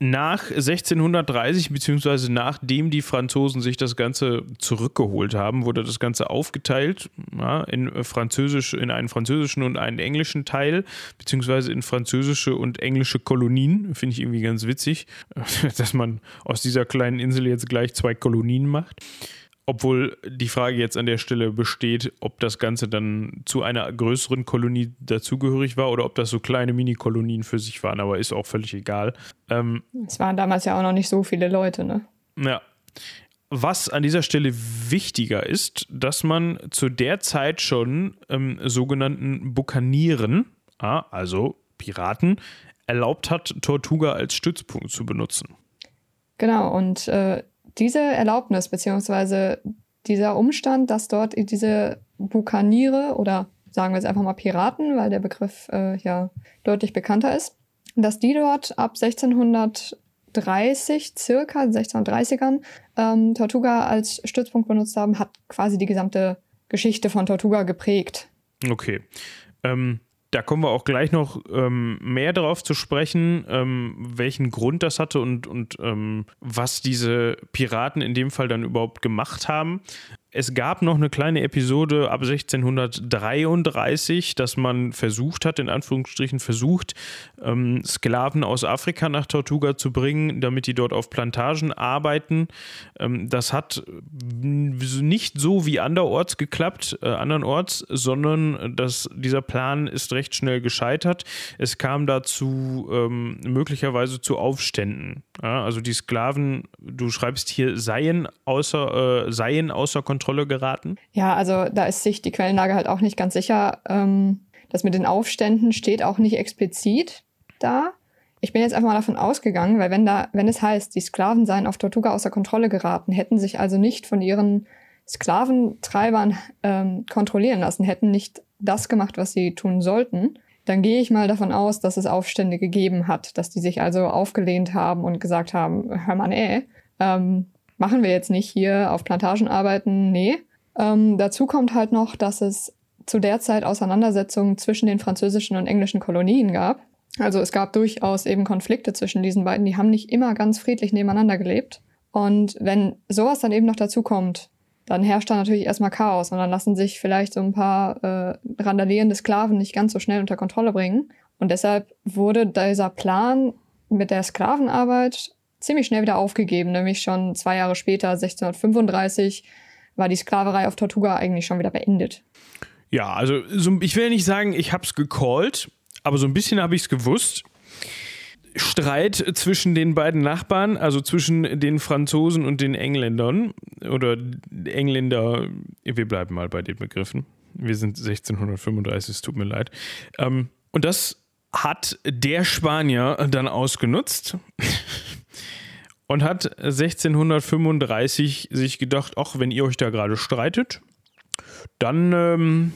nach 1630, beziehungsweise nachdem die Franzosen sich das Ganze zurückgeholt haben, wurde das Ganze aufgeteilt ja, in, Französisch, in einen französischen und einen englischen Teil, beziehungsweise in französische und englische Kolonien. Finde ich irgendwie ganz witzig, dass man aus dieser kleinen Insel jetzt gleich zwei Kolonien macht. Obwohl die Frage jetzt an der Stelle besteht, ob das Ganze dann zu einer größeren Kolonie dazugehörig war oder ob das so kleine Mini-Kolonien für sich waren, aber ist auch völlig egal. Ähm, es waren damals ja auch noch nicht so viele Leute, ne? Ja. Was an dieser Stelle wichtiger ist, dass man zu der Zeit schon ähm, sogenannten Bukanieren, ah, also Piraten, erlaubt hat, Tortuga als Stützpunkt zu benutzen. Genau, und äh, diese Erlaubnis beziehungsweise dieser Umstand, dass dort diese Bukaniere oder sagen wir jetzt einfach mal Piraten, weil der Begriff äh, ja deutlich bekannter ist, dass die dort ab 1630 circa 1630ern ähm, Tortuga als Stützpunkt benutzt haben, hat quasi die gesamte Geschichte von Tortuga geprägt. Okay. Ähm, da kommen wir auch gleich noch ähm, mehr darauf zu sprechen, ähm, welchen Grund das hatte und, und ähm, was diese Piraten in dem Fall dann überhaupt gemacht haben. Es gab noch eine kleine Episode ab 1633, dass man versucht hat, in Anführungsstrichen versucht, ähm, Sklaven aus Afrika nach Tortuga zu bringen, damit die dort auf Plantagen arbeiten. Ähm, das hat nicht so wie anderorts geklappt, äh, andernorts, sondern das, dieser Plan ist recht schnell gescheitert. Es kam dazu ähm, möglicherweise zu Aufständen. Ja, also die Sklaven, du schreibst hier, seien außer, äh, seien außer Kontrolle geraten? Ja, also da ist sich die Quellenlage halt auch nicht ganz sicher. Ähm, das mit den Aufständen steht auch nicht explizit da. Ich bin jetzt einfach mal davon ausgegangen, weil wenn da, wenn es heißt, die Sklaven seien auf Tortuga außer Kontrolle geraten, hätten sich also nicht von ihren Sklaventreibern ähm, kontrollieren lassen, hätten nicht das gemacht, was sie tun sollten, dann gehe ich mal davon aus, dass es Aufstände gegeben hat, dass die sich also aufgelehnt haben und gesagt haben, hör mal, ey, ähm, machen wir jetzt nicht hier auf Plantagen arbeiten, nee. Ähm, dazu kommt halt noch, dass es zu der Zeit Auseinandersetzungen zwischen den französischen und englischen Kolonien gab. Also es gab durchaus eben Konflikte zwischen diesen beiden, die haben nicht immer ganz friedlich nebeneinander gelebt. Und wenn sowas dann eben noch dazu kommt, dann herrscht da natürlich erstmal Chaos und dann lassen sich vielleicht so ein paar äh, randalierende Sklaven nicht ganz so schnell unter Kontrolle bringen. Und deshalb wurde dieser Plan mit der Sklavenarbeit ziemlich schnell wieder aufgegeben, nämlich schon zwei Jahre später, 1635, war die Sklaverei auf Tortuga eigentlich schon wieder beendet. Ja, also so, ich will nicht sagen, ich hab's gecallt, aber so ein bisschen habe ich es gewusst. Streit zwischen den beiden Nachbarn, also zwischen den Franzosen und den Engländern oder Engländer, wir bleiben mal bei den Begriffen. Wir sind 1635, es tut mir leid. Ähm, und das hat der Spanier dann ausgenutzt und hat 1635 sich gedacht, ach, wenn ihr euch da gerade streitet, dann ähm,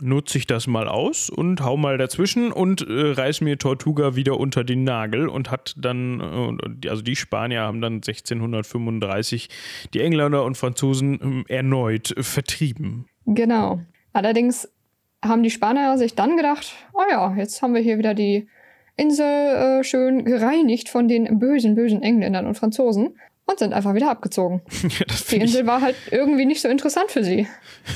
nutze ich das mal aus und hau mal dazwischen und äh, reiß mir Tortuga wieder unter den Nagel und hat dann, äh, also die Spanier haben dann 1635 die Engländer und Franzosen äh, erneut vertrieben. Genau. Allerdings haben die Spanier sich dann gedacht, oh ja, jetzt haben wir hier wieder die Insel äh, schön gereinigt von den bösen, bösen Engländern und Franzosen und sind einfach wieder abgezogen. Ja, die Insel war halt irgendwie nicht so interessant für sie.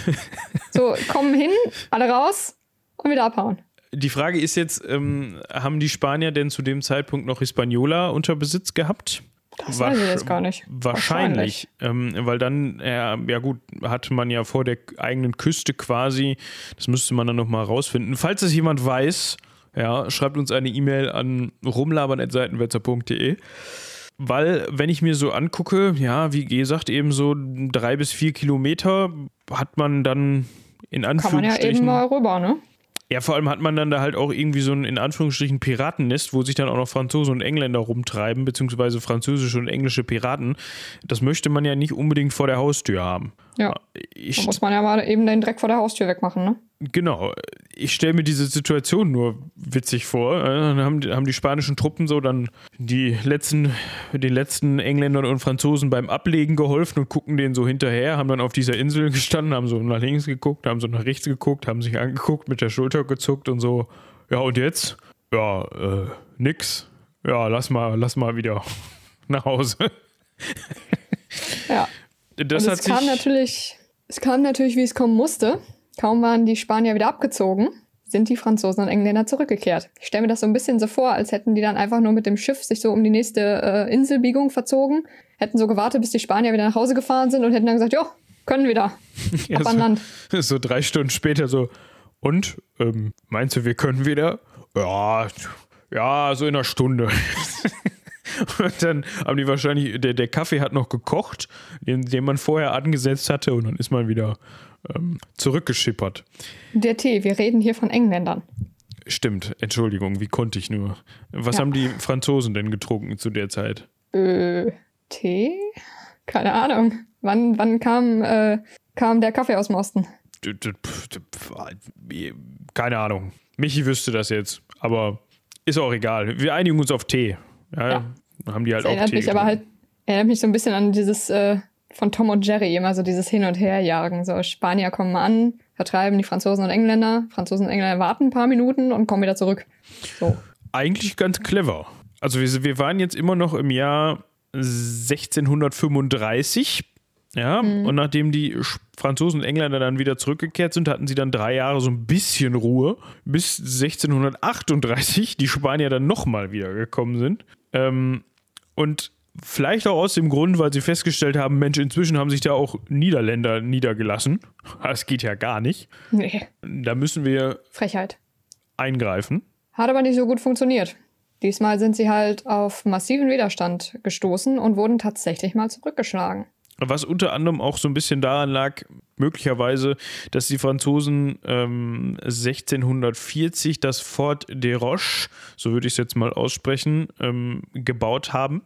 so, kommen hin, alle raus und wieder abhauen. Die Frage ist jetzt, ähm, haben die Spanier denn zu dem Zeitpunkt noch Hispaniola unter Besitz gehabt? Das weiß ich jetzt gar nicht. Wahrscheinlich, wahrscheinlich. Ähm, weil dann, ja, ja gut, hatte man ja vor der eigenen Küste quasi, das müsste man dann nochmal rausfinden. Falls es jemand weiß, ja, schreibt uns eine E-Mail an rumlabern.seitenwetzer.de. Weil, wenn ich mir so angucke, ja, wie gesagt, eben so drei bis vier Kilometer hat man dann in Anführungsstrichen. Kann man ja eben mal rüber, ne? Ja, vor allem hat man dann da halt auch irgendwie so ein in Anführungsstrichen Piratennest, wo sich dann auch noch Franzosen und Engländer rumtreiben, beziehungsweise französische und englische Piraten. Das möchte man ja nicht unbedingt vor der Haustür haben. Ja. Ich, da muss man ja mal eben den Dreck vor der Haustür wegmachen, ne? Genau. Ich stelle mir diese Situation nur witzig vor. Dann haben die, haben die spanischen Truppen so dann die letzten, den letzten Engländern und Franzosen beim Ablegen geholfen und gucken denen so hinterher, haben dann auf dieser Insel gestanden, haben so nach links geguckt, haben so nach rechts geguckt, haben sich angeguckt, mit der Schulter gezuckt und so, ja, und jetzt? Ja, äh, nix. Ja, lass mal, lass mal wieder nach Hause. ja. Das es kam natürlich, es kam natürlich, wie es kommen musste. Kaum waren die Spanier wieder abgezogen, sind die Franzosen und Engländer zurückgekehrt. Ich stelle mir das so ein bisschen so vor, als hätten die dann einfach nur mit dem Schiff sich so um die nächste äh, Inselbiegung verzogen, hätten so gewartet, bis die Spanier wieder nach Hause gefahren sind und hätten dann gesagt, jo, können wieder. Ja, Ab an Land. So, so drei Stunden später so, und, ähm, meinst du, wir können wieder? Ja, ja, so in einer Stunde. Und dann haben die wahrscheinlich, der, der Kaffee hat noch gekocht, den, den man vorher angesetzt hatte, und dann ist man wieder ähm, zurückgeschippert. Der Tee, wir reden hier von Engländern. Stimmt, Entschuldigung, wie konnte ich nur? Was ja. haben die Franzosen denn getrunken zu der Zeit? Äh, Tee? Keine Ahnung. Wann, wann kam, äh, kam der Kaffee aus dem Osten? Keine Ahnung. Michi wüsste das jetzt, aber ist auch egal. Wir einigen uns auf Tee. Ja, ja. Haben die halt das auch erinnert Tee mich getrunken. aber halt, erinnert mich so ein bisschen an dieses äh, von Tom und Jerry immer so dieses Hin- und Herjagen. So, Spanier kommen an, vertreiben die Franzosen und Engländer. Franzosen und Engländer warten ein paar Minuten und kommen wieder zurück. So. Eigentlich ganz clever. Also wir, wir waren jetzt immer noch im Jahr 1635. Ja, mhm. und nachdem die Franzosen und Engländer dann wieder zurückgekehrt sind, hatten sie dann drei Jahre so ein bisschen Ruhe, bis 1638 die Spanier dann nochmal wiedergekommen sind. Ähm, und vielleicht auch aus dem Grund, weil sie festgestellt haben, Mensch, inzwischen haben sich da auch Niederländer niedergelassen. Das geht ja gar nicht. Nee. Da müssen wir Frechheit. eingreifen. Hat aber nicht so gut funktioniert. Diesmal sind sie halt auf massiven Widerstand gestoßen und wurden tatsächlich mal zurückgeschlagen. Was unter anderem auch so ein bisschen daran lag, möglicherweise, dass die Franzosen ähm, 1640 das Fort de Roche, so würde ich es jetzt mal aussprechen, ähm, gebaut haben.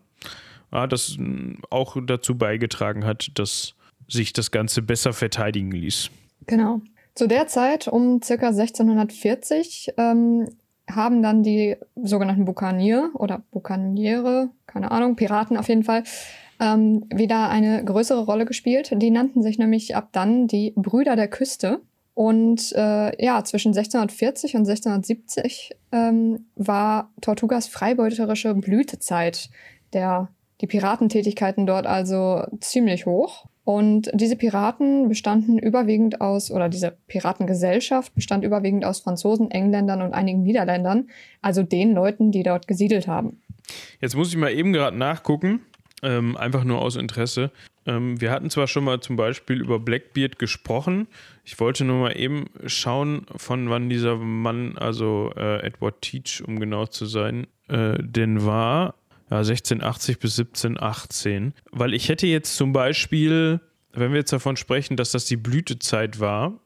Ja, das ähm, auch dazu beigetragen hat, dass sich das Ganze besser verteidigen ließ. Genau. Zu der Zeit, um circa 1640, ähm, haben dann die sogenannten Bukanier oder Bukaniere, keine Ahnung, Piraten auf jeden Fall, ähm, wieder eine größere Rolle gespielt. Die nannten sich nämlich ab dann die Brüder der Küste. Und äh, ja, zwischen 1640 und 1670 ähm, war Tortugas freibeuterische Blütezeit. Der, die Piratentätigkeiten dort also ziemlich hoch. Und diese Piraten bestanden überwiegend aus, oder diese Piratengesellschaft bestand überwiegend aus Franzosen, Engländern und einigen Niederländern, also den Leuten, die dort gesiedelt haben. Jetzt muss ich mal eben gerade nachgucken. Ähm, einfach nur aus Interesse. Ähm, wir hatten zwar schon mal zum Beispiel über Blackbeard gesprochen. Ich wollte nur mal eben schauen, von wann dieser Mann, also äh, Edward Teach, um genau zu sein, äh, denn war. Ja, 1680 bis 1718. Weil ich hätte jetzt zum Beispiel, wenn wir jetzt davon sprechen, dass das die Blütezeit war,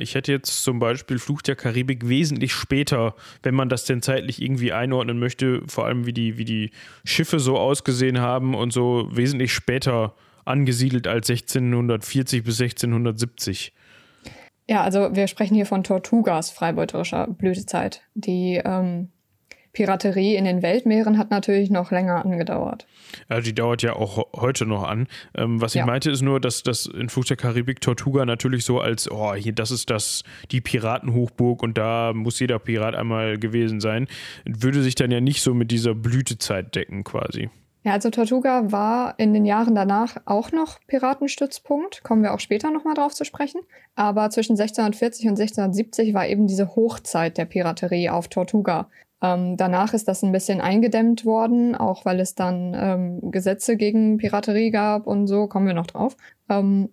ich hätte jetzt zum Beispiel Fluch der Karibik wesentlich später, wenn man das denn zeitlich irgendwie einordnen möchte, vor allem wie die, wie die Schiffe so ausgesehen haben und so wesentlich später angesiedelt als 1640 bis 1670. Ja, also wir sprechen hier von Tortugas freibeuterischer Blütezeit. Die ähm, Piraterie in den Weltmeeren hat natürlich noch länger angedauert. Ja, die dauert ja auch heute noch an. Ähm, was ich ja. meinte, ist nur, dass das in Fluch der Karibik Tortuga natürlich so als, oh, hier, das ist das, die Piratenhochburg und da muss jeder Pirat einmal gewesen sein, würde sich dann ja nicht so mit dieser Blütezeit decken quasi. Ja, also Tortuga war in den Jahren danach auch noch Piratenstützpunkt, kommen wir auch später nochmal drauf zu sprechen. Aber zwischen 1640 und 1670 war eben diese Hochzeit der Piraterie auf Tortuga. Ähm, danach ist das ein bisschen eingedämmt worden, auch weil es dann ähm, Gesetze gegen Piraterie gab und so, kommen wir noch drauf. Ähm,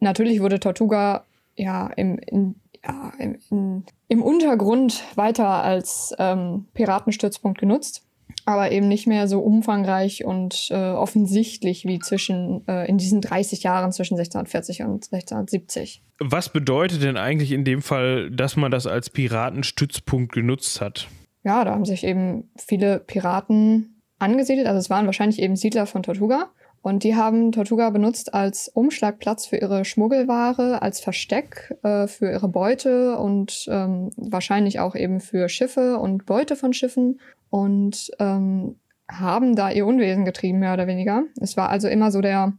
natürlich wurde Tortuga ja im, in, ja, im, in, im Untergrund weiter als ähm, Piratenstützpunkt genutzt, aber eben nicht mehr so umfangreich und äh, offensichtlich wie zwischen äh, in diesen 30 Jahren zwischen 1640 und 1670. Was bedeutet denn eigentlich in dem Fall, dass man das als Piratenstützpunkt genutzt hat? Ja, da haben sich eben viele Piraten angesiedelt. Also es waren wahrscheinlich eben Siedler von Tortuga. Und die haben Tortuga benutzt als Umschlagplatz für ihre Schmuggelware, als Versteck äh, für ihre Beute und ähm, wahrscheinlich auch eben für Schiffe und Beute von Schiffen und ähm, haben da ihr Unwesen getrieben, mehr oder weniger. Es war also immer so der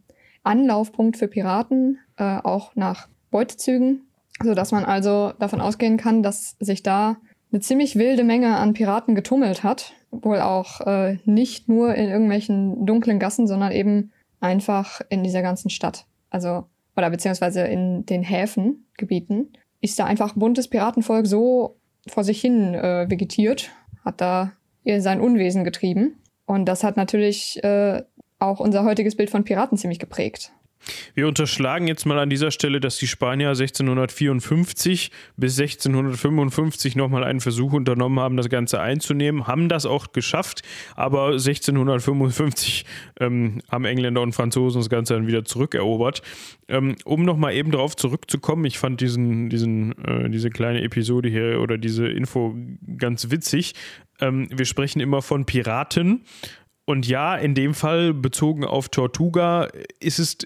Anlaufpunkt für Piraten, äh, auch nach Beutezügen, sodass man also davon ausgehen kann, dass sich da eine ziemlich wilde Menge an Piraten getummelt hat. Wohl auch äh, nicht nur in irgendwelchen dunklen Gassen, sondern eben einfach in dieser ganzen Stadt. Also, oder beziehungsweise in den Häfengebieten. Ist da einfach buntes Piratenvolk so vor sich hin äh, vegetiert, hat da ihr sein Unwesen getrieben. Und das hat natürlich äh, auch unser heutiges Bild von Piraten ziemlich geprägt. Wir unterschlagen jetzt mal an dieser Stelle, dass die Spanier 1654 bis 1655 nochmal einen Versuch unternommen haben, das Ganze einzunehmen, haben das auch geschafft, aber 1655 ähm, haben Engländer und Franzosen das Ganze dann wieder zurückerobert. Ähm, um nochmal eben darauf zurückzukommen, ich fand diesen, diesen, äh, diese kleine Episode hier oder diese Info ganz witzig. Ähm, wir sprechen immer von Piraten. Und ja, in dem Fall bezogen auf Tortuga ist es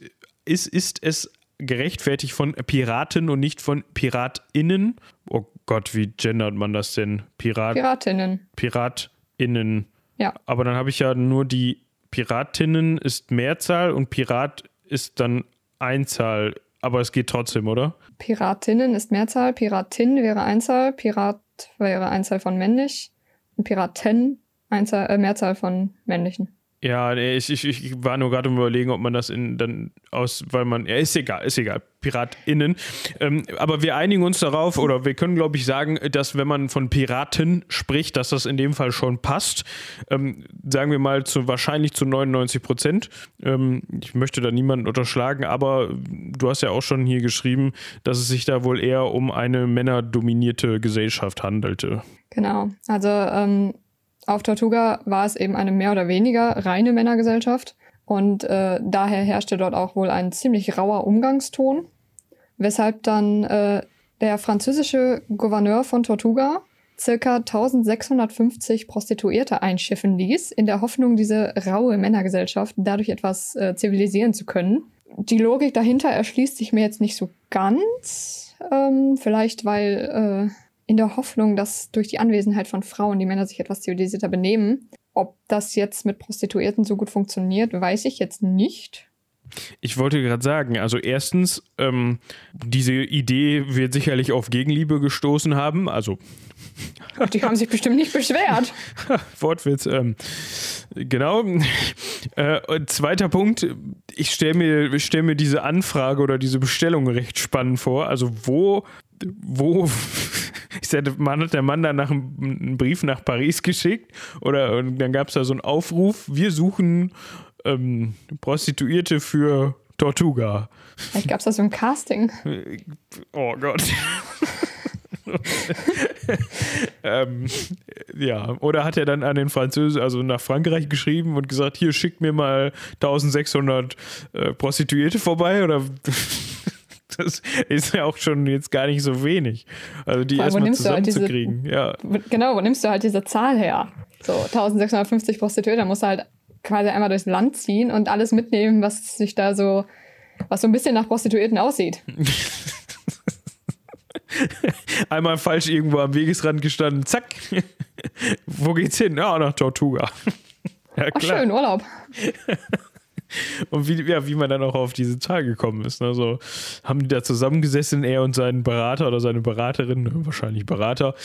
ist, ist es gerechtfertigt von Piraten und nicht von PiratInnen? Oh Gott, wie gendert man das denn? Pirat Piratinnen. PiratInnen. Ja. Aber dann habe ich ja nur die Piratinnen ist Mehrzahl und Pirat ist dann Einzahl. Aber es geht trotzdem, oder? Piratinnen ist Mehrzahl, Piratin wäre Einzahl, Pirat wäre Einzahl von männlich und Piraten Einzahl, äh, Mehrzahl von männlichen. Ja, nee, ich, ich, ich war nur gerade um überlegen, ob man das in dann aus, weil man, ja, ist egal, ist egal, PiratInnen. Ähm, aber wir einigen uns darauf, oder wir können, glaube ich, sagen, dass wenn man von Piraten spricht, dass das in dem Fall schon passt. Ähm, sagen wir mal zu wahrscheinlich zu 99 Prozent. Ähm, ich möchte da niemanden unterschlagen, aber du hast ja auch schon hier geschrieben, dass es sich da wohl eher um eine männerdominierte Gesellschaft handelte. Genau. Also ähm, auf Tortuga war es eben eine mehr oder weniger reine Männergesellschaft und äh, daher herrschte dort auch wohl ein ziemlich rauer Umgangston, weshalb dann äh, der französische Gouverneur von Tortuga circa 1650 Prostituierte einschiffen ließ, in der Hoffnung, diese raue Männergesellschaft dadurch etwas äh, zivilisieren zu können. Die Logik dahinter erschließt sich mir jetzt nicht so ganz. Ähm, vielleicht weil äh, in der Hoffnung, dass durch die Anwesenheit von Frauen die Männer sich etwas zivilisierter benehmen. Ob das jetzt mit Prostituierten so gut funktioniert, weiß ich jetzt nicht. Ich wollte gerade sagen, also erstens, ähm, diese Idee wird sicherlich auf Gegenliebe gestoßen haben. Also die haben sich bestimmt nicht beschwert. Wortwitz. Ähm, genau. Äh, zweiter Punkt. Ich stelle mir, stell mir diese Anfrage oder diese Bestellung recht spannend vor. Also wo wo ich sagte, man hat der Mann dann nach einen Brief nach Paris geschickt oder und dann gab es da so einen Aufruf, wir suchen ähm, Prostituierte für Tortuga. Vielleicht gab es da so ein Casting. Oh Gott. ähm, ja, oder hat er dann an den Französen, also nach Frankreich geschrieben und gesagt, hier schickt mir mal 1600 äh, Prostituierte vorbei oder das ist ja auch schon jetzt gar nicht so wenig. Also die erstmal halt zusammenzukriegen. Halt ja. Genau, wo nimmst du halt diese Zahl her? So 1650 Prostituierte, da musst du halt quasi einmal durchs Land ziehen und alles mitnehmen, was sich da so, was so ein bisschen nach Prostituierten aussieht. Einmal falsch irgendwo am Wegesrand gestanden, zack. Wo geht's hin? Ja, nach Tortuga. Ja, klar. Ach, schön, Urlaub. Und wie, ja, wie man dann auch auf diese Zahl gekommen ist. Also haben die da zusammengesessen, er und sein Berater oder seine Beraterin, wahrscheinlich Berater,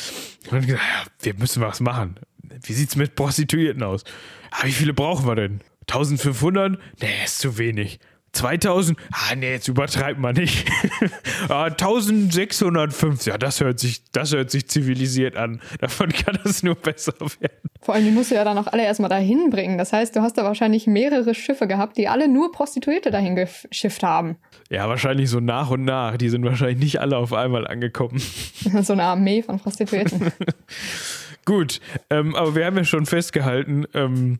und gesagt, ja, wir müssen was machen. Wie sieht's mit Prostituierten aus? Ah, wie viele brauchen wir denn? 1500? Nee, ist zu wenig. 2000? Ah, nee, jetzt übertreibt man nicht. ah, 1650, ja, das hört, sich, das hört sich zivilisiert an. Davon kann es nur besser werden. Vor allem, die musst du ja dann auch alle erstmal dahin bringen. Das heißt, du hast da wahrscheinlich mehrere Schiffe gehabt, die alle nur Prostituierte dahin geschifft haben. Ja, wahrscheinlich so nach und nach. Die sind wahrscheinlich nicht alle auf einmal angekommen. so eine Armee von Prostituierten. Gut, ähm, aber wir haben ja schon festgehalten, ähm,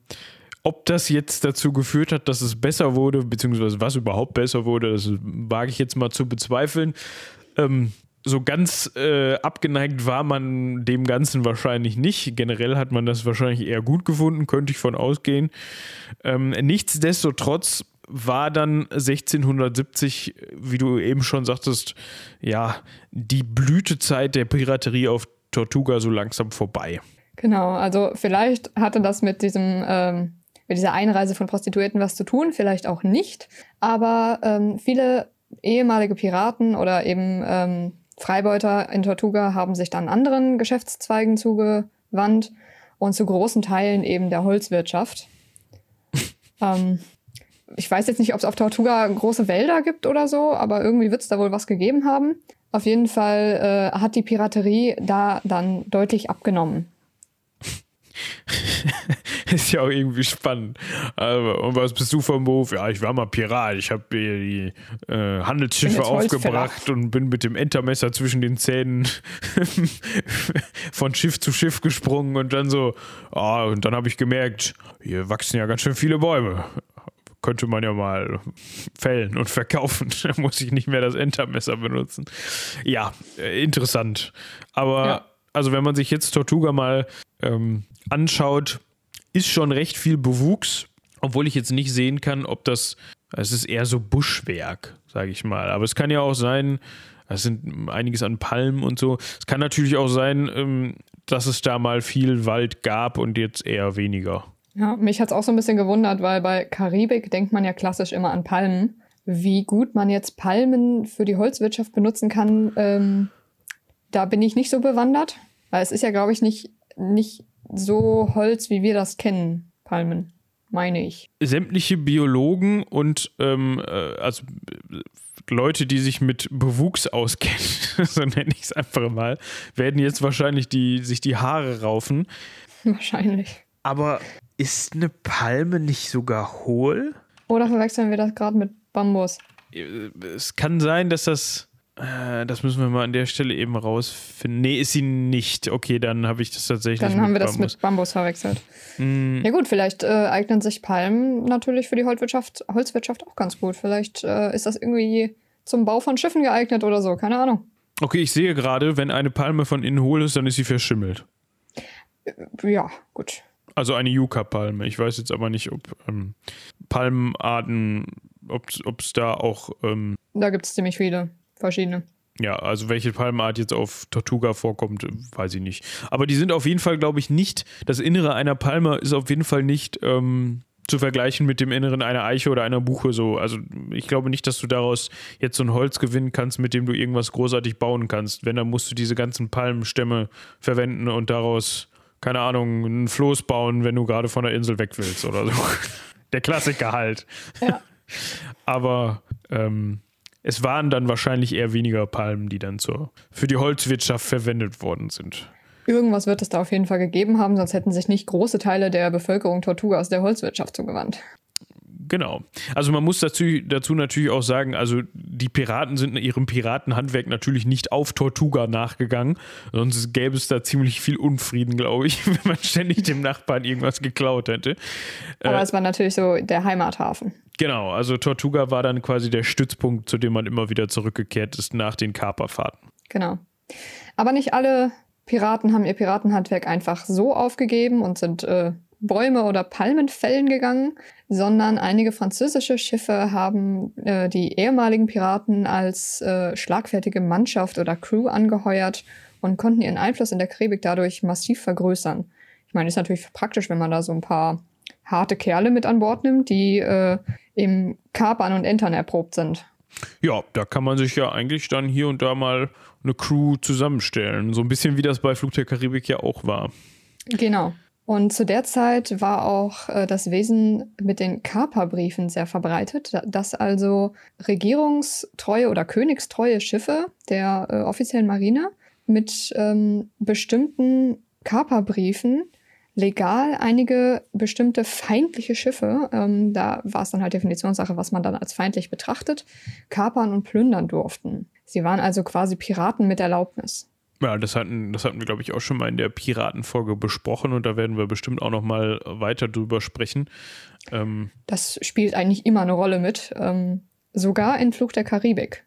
ob das jetzt dazu geführt hat, dass es besser wurde, beziehungsweise was überhaupt besser wurde, das wage ich jetzt mal zu bezweifeln. Ähm, so ganz äh, abgeneigt war man dem Ganzen wahrscheinlich nicht. Generell hat man das wahrscheinlich eher gut gefunden, könnte ich von ausgehen. Ähm, nichtsdestotrotz war dann 1670, wie du eben schon sagtest, ja, die Blütezeit der Piraterie auf Tortuga so langsam vorbei. Genau, also vielleicht hatte das mit diesem ähm, mit dieser Einreise von Prostituierten was zu tun, vielleicht auch nicht. Aber ähm, viele ehemalige Piraten oder eben ähm, Freibeuter in Tortuga haben sich dann anderen Geschäftszweigen zugewandt und zu großen Teilen eben der Holzwirtschaft. ähm, ich weiß jetzt nicht, ob es auf Tortuga große Wälder gibt oder so, aber irgendwie wird es da wohl was gegeben haben. Auf jeden Fall äh, hat die Piraterie da dann deutlich abgenommen. ist ja auch irgendwie spannend. Also, und was bist du vom Beruf? Ja, ich war mal Pirat. Ich habe die äh, Handelsschiffe aufgebracht und bin mit dem Entermesser zwischen den Zähnen von Schiff zu Schiff gesprungen und dann so, oh, und dann habe ich gemerkt, hier wachsen ja ganz schön viele Bäume könnte man ja mal fällen und verkaufen. Da muss ich nicht mehr das Entermesser benutzen. Ja, äh, interessant. Aber ja. also wenn man sich jetzt Tortuga mal ähm, anschaut, ist schon recht viel Bewuchs, obwohl ich jetzt nicht sehen kann, ob das, es ist eher so Buschwerk, sage ich mal. Aber es kann ja auch sein, es sind einiges an Palmen und so. Es kann natürlich auch sein, ähm, dass es da mal viel Wald gab und jetzt eher weniger. Ja, mich hat es auch so ein bisschen gewundert, weil bei Karibik denkt man ja klassisch immer an Palmen. Wie gut man jetzt Palmen für die Holzwirtschaft benutzen kann, ähm, da bin ich nicht so bewandert. Weil es ist ja, glaube ich, nicht, nicht so Holz, wie wir das kennen, Palmen. meine ich. Sämtliche Biologen und ähm, äh, also Leute, die sich mit Bewuchs auskennen, so nenne ich es einfach mal, werden jetzt wahrscheinlich die, sich die Haare raufen. Wahrscheinlich. Aber ist eine Palme nicht sogar hohl? Oder verwechseln wir das gerade mit Bambus? Es kann sein, dass das. Äh, das müssen wir mal an der Stelle eben rausfinden. Nee, ist sie nicht. Okay, dann habe ich das tatsächlich. Dann haben wir Bambus. das mit Bambus verwechselt. Mm. Ja, gut, vielleicht äh, eignen sich Palmen natürlich für die Holzwirtschaft, Holzwirtschaft auch ganz gut. Vielleicht äh, ist das irgendwie zum Bau von Schiffen geeignet oder so. Keine Ahnung. Okay, ich sehe gerade, wenn eine Palme von innen hohl ist, dann ist sie verschimmelt. Ja, gut. Also eine Yucca-Palme. Ich weiß jetzt aber nicht, ob ähm, Palmenarten, ob es da auch. Ähm, da gibt es ziemlich viele verschiedene. Ja, also welche Palmenart jetzt auf Tortuga vorkommt, weiß ich nicht. Aber die sind auf jeden Fall, glaube ich, nicht. Das Innere einer Palme ist auf jeden Fall nicht ähm, zu vergleichen mit dem Inneren einer Eiche oder einer Buche so. Also ich glaube nicht, dass du daraus jetzt so ein Holz gewinnen kannst, mit dem du irgendwas großartig bauen kannst. Wenn, dann musst du diese ganzen Palmenstämme verwenden und daraus keine Ahnung, ein Floß bauen, wenn du gerade von der Insel weg willst oder so. Der Klassiker halt. Ja. Aber ähm, es waren dann wahrscheinlich eher weniger Palmen, die dann zur, für die Holzwirtschaft verwendet worden sind. Irgendwas wird es da auf jeden Fall gegeben haben, sonst hätten sich nicht große Teile der Bevölkerung Tortuga aus der Holzwirtschaft zugewandt. Genau. Also man muss dazu, dazu natürlich auch sagen, also die Piraten sind ihrem Piratenhandwerk natürlich nicht auf Tortuga nachgegangen, sonst gäbe es da ziemlich viel Unfrieden, glaube ich, wenn man ständig dem Nachbarn irgendwas geklaut hätte. Aber äh, es war natürlich so der Heimathafen. Genau, also Tortuga war dann quasi der Stützpunkt, zu dem man immer wieder zurückgekehrt ist nach den Kaperfahrten. Genau. Aber nicht alle Piraten haben ihr Piratenhandwerk einfach so aufgegeben und sind äh, Bäume oder Palmenfällen gegangen, sondern einige französische Schiffe haben äh, die ehemaligen Piraten als äh, schlagfertige Mannschaft oder Crew angeheuert und konnten ihren Einfluss in der Karibik dadurch massiv vergrößern. Ich meine, ist natürlich praktisch, wenn man da so ein paar harte Kerle mit an Bord nimmt, die äh, im Kapern und Entern erprobt sind. Ja, da kann man sich ja eigentlich dann hier und da mal eine Crew zusammenstellen. So ein bisschen wie das bei Flug der Karibik ja auch war. Genau. Und zu der Zeit war auch äh, das Wesen mit den Kaperbriefen sehr verbreitet, dass also regierungstreue oder königstreue Schiffe der äh, offiziellen Marine mit ähm, bestimmten Kaperbriefen legal einige bestimmte feindliche Schiffe, ähm, da war es dann halt Definitionssache, was man dann als feindlich betrachtet, kapern und plündern durften. Sie waren also quasi Piraten mit Erlaubnis. Ja, das hatten, das hatten wir, glaube ich, auch schon mal in der Piratenfolge besprochen und da werden wir bestimmt auch noch mal weiter drüber sprechen. Ähm das spielt eigentlich immer eine Rolle mit, ähm, sogar in Flug der Karibik,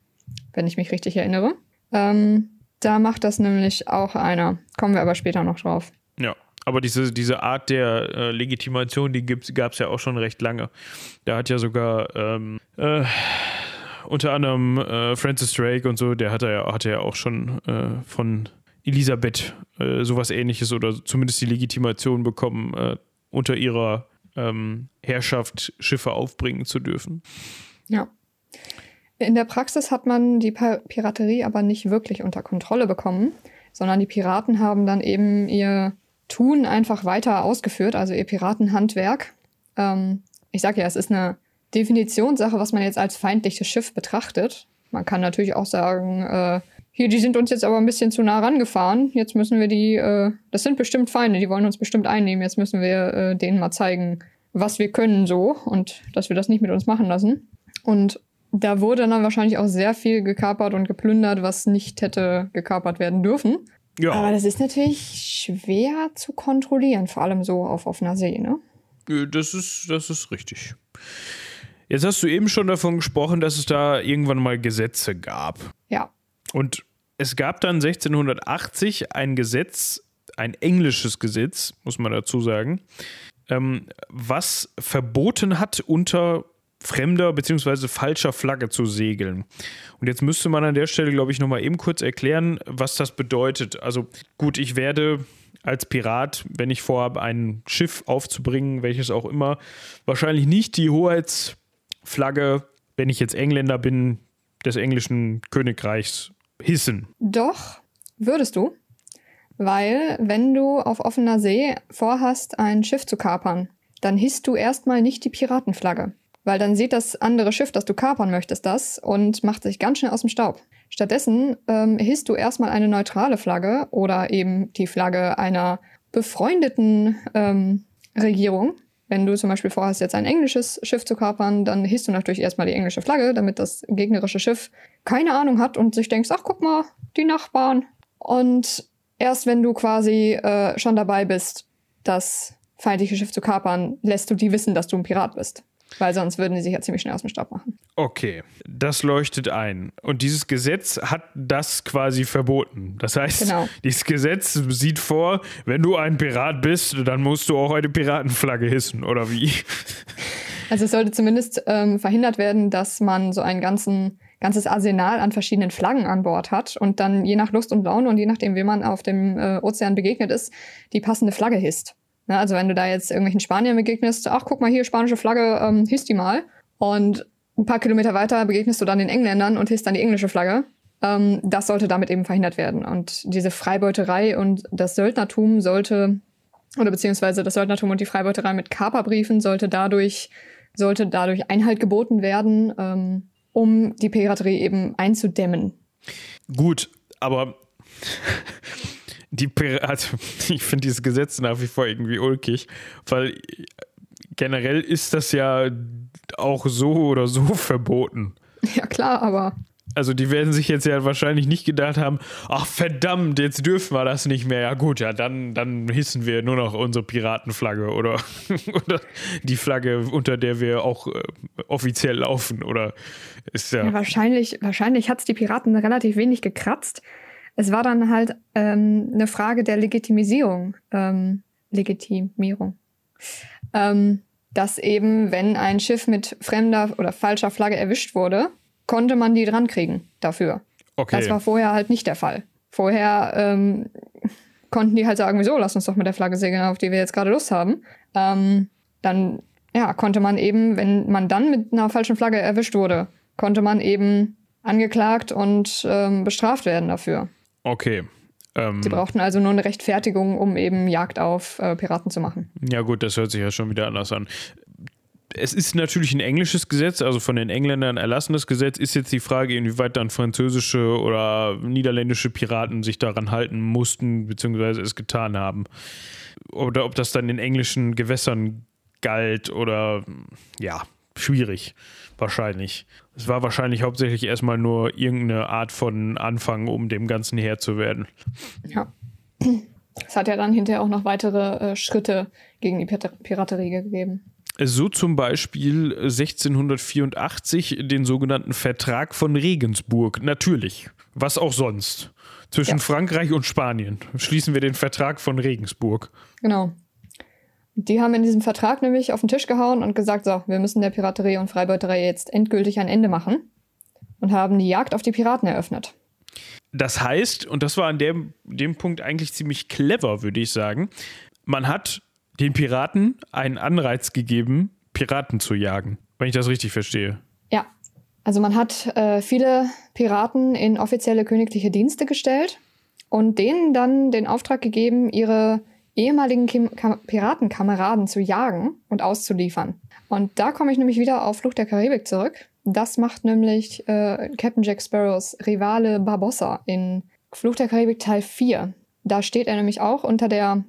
wenn ich mich richtig erinnere. Ähm, da macht das nämlich auch einer. Kommen wir aber später noch drauf. Ja, aber diese, diese Art der äh, Legitimation, die gab es ja auch schon recht lange. Da hat ja sogar ähm, äh, unter anderem äh, Francis Drake und so, der hatte ja, hatte ja auch schon äh, von Elisabeth äh, sowas ähnliches oder zumindest die Legitimation bekommen, äh, unter ihrer ähm, Herrschaft Schiffe aufbringen zu dürfen. Ja. In der Praxis hat man die Piraterie aber nicht wirklich unter Kontrolle bekommen, sondern die Piraten haben dann eben ihr Tun einfach weiter ausgeführt, also ihr Piratenhandwerk. Ähm, ich sage ja, es ist eine Definitionssache, was man jetzt als feindliches Schiff betrachtet. Man kann natürlich auch sagen, äh, hier, die sind uns jetzt aber ein bisschen zu nah rangefahren. Jetzt müssen wir die, äh, das sind bestimmt Feinde, die wollen uns bestimmt einnehmen. Jetzt müssen wir äh, denen mal zeigen, was wir können so und dass wir das nicht mit uns machen lassen. Und da wurde dann wahrscheinlich auch sehr viel gekapert und geplündert, was nicht hätte gekapert werden dürfen. Ja. Aber das ist natürlich schwer zu kontrollieren, vor allem so auf offener See, ne? Äh, das ist, das ist richtig. Jetzt hast du eben schon davon gesprochen, dass es da irgendwann mal Gesetze gab. Ja. Und es gab dann 1680 ein Gesetz, ein englisches Gesetz, muss man dazu sagen, ähm, was verboten hat, unter fremder bzw. falscher Flagge zu segeln. Und jetzt müsste man an der Stelle, glaube ich, nochmal eben kurz erklären, was das bedeutet. Also gut, ich werde als Pirat, wenn ich vorhabe, ein Schiff aufzubringen, welches auch immer, wahrscheinlich nicht die Hoheitsflagge, wenn ich jetzt Engländer bin, des englischen Königreichs hissen. Doch, würdest du. Weil, wenn du auf offener See vorhast, ein Schiff zu kapern, dann hisst du erstmal nicht die Piratenflagge. Weil dann sieht das andere Schiff, das du kapern möchtest, das und macht sich ganz schnell aus dem Staub. Stattdessen ähm, hisst du erstmal eine neutrale Flagge oder eben die Flagge einer befreundeten ähm, Regierung. Wenn du zum Beispiel vorhast, jetzt ein englisches Schiff zu kapern, dann hisst du natürlich erstmal die englische Flagge, damit das gegnerische Schiff keine Ahnung hat und sich denkt, ach guck mal, die Nachbarn. Und erst wenn du quasi äh, schon dabei bist, das feindliche Schiff zu kapern, lässt du die wissen, dass du ein Pirat bist. Weil sonst würden die sich ja ziemlich schnell aus dem Staub machen. Okay, das leuchtet ein. Und dieses Gesetz hat das quasi verboten. Das heißt, genau. dieses Gesetz sieht vor, wenn du ein Pirat bist, dann musst du auch eine Piratenflagge hissen, oder wie? Also es sollte zumindest ähm, verhindert werden, dass man so ein ganzen, ganzes Arsenal an verschiedenen Flaggen an Bord hat und dann je nach Lust und Laune und je nachdem, wie man auf dem äh, Ozean begegnet ist, die passende Flagge hisst. Ja, also wenn du da jetzt irgendwelchen Spaniern begegnest, ach guck mal hier, spanische Flagge, ähm, hisst die mal. Und ein paar Kilometer weiter begegnest du dann den Engländern und hisst dann die englische Flagge. Ähm, das sollte damit eben verhindert werden. Und diese Freibeuterei und das Söldnertum sollte, oder beziehungsweise das Söldnertum und die Freibeuterei mit Kaperbriefen sollte dadurch, sollte dadurch Einhalt geboten werden, ähm, um die Piraterie eben einzudämmen. Gut, aber die also ich finde dieses Gesetz nach wie vor irgendwie ulkig, weil generell ist das ja auch so oder so verboten. Ja, klar, aber. Also, die werden sich jetzt ja wahrscheinlich nicht gedacht haben: ach verdammt, jetzt dürfen wir das nicht mehr. Ja, gut, ja, dann, dann hissen wir nur noch unsere Piratenflagge oder, oder die Flagge, unter der wir auch äh, offiziell laufen. Oder ist ja. ja wahrscheinlich wahrscheinlich hat es die Piraten relativ wenig gekratzt. Es war dann halt ähm, eine Frage der Legitimisierung. Ähm, Legitimierung. Ähm, dass eben, wenn ein Schiff mit fremder oder falscher Flagge erwischt wurde, konnte man die drankriegen dafür. Okay. Das war vorher halt nicht der Fall. Vorher ähm, konnten die halt sagen, wieso, lass uns doch mit der Flagge segeln, auf die wir jetzt gerade Lust haben. Ähm, dann ja, konnte man eben, wenn man dann mit einer falschen Flagge erwischt wurde, konnte man eben angeklagt und ähm, bestraft werden dafür. Okay. Ähm, Sie brauchten also nur eine Rechtfertigung, um eben Jagd auf äh, Piraten zu machen. Ja, gut, das hört sich ja schon wieder anders an. Es ist natürlich ein englisches Gesetz, also von den Engländern erlassenes Gesetz. Ist jetzt die Frage, inwieweit dann französische oder niederländische Piraten sich daran halten mussten, beziehungsweise es getan haben. Oder ob das dann in englischen Gewässern galt oder ja, schwierig. Wahrscheinlich. Es war wahrscheinlich hauptsächlich erstmal nur irgendeine Art von Anfang, um dem Ganzen Herr zu werden. Ja. Es hat ja dann hinterher auch noch weitere äh, Schritte gegen die Piraterie gegeben. So zum Beispiel 1684 den sogenannten Vertrag von Regensburg. Natürlich. Was auch sonst. Zwischen ja. Frankreich und Spanien schließen wir den Vertrag von Regensburg. Genau. Die haben in diesem Vertrag nämlich auf den Tisch gehauen und gesagt, so, wir müssen der Piraterie und Freibeuterei jetzt endgültig ein Ende machen und haben die Jagd auf die Piraten eröffnet. Das heißt, und das war an dem, dem Punkt eigentlich ziemlich clever, würde ich sagen, man hat den Piraten einen Anreiz gegeben, Piraten zu jagen, wenn ich das richtig verstehe. Ja, also man hat äh, viele Piraten in offizielle königliche Dienste gestellt und denen dann den Auftrag gegeben, ihre ehemaligen Kim Kam Piratenkameraden zu jagen und auszuliefern. Und da komme ich nämlich wieder auf Flucht der Karibik zurück. Das macht nämlich äh, Captain Jack Sparrows Rivale Barbossa in Flucht der Karibik Teil 4. Da steht er nämlich auch unter der,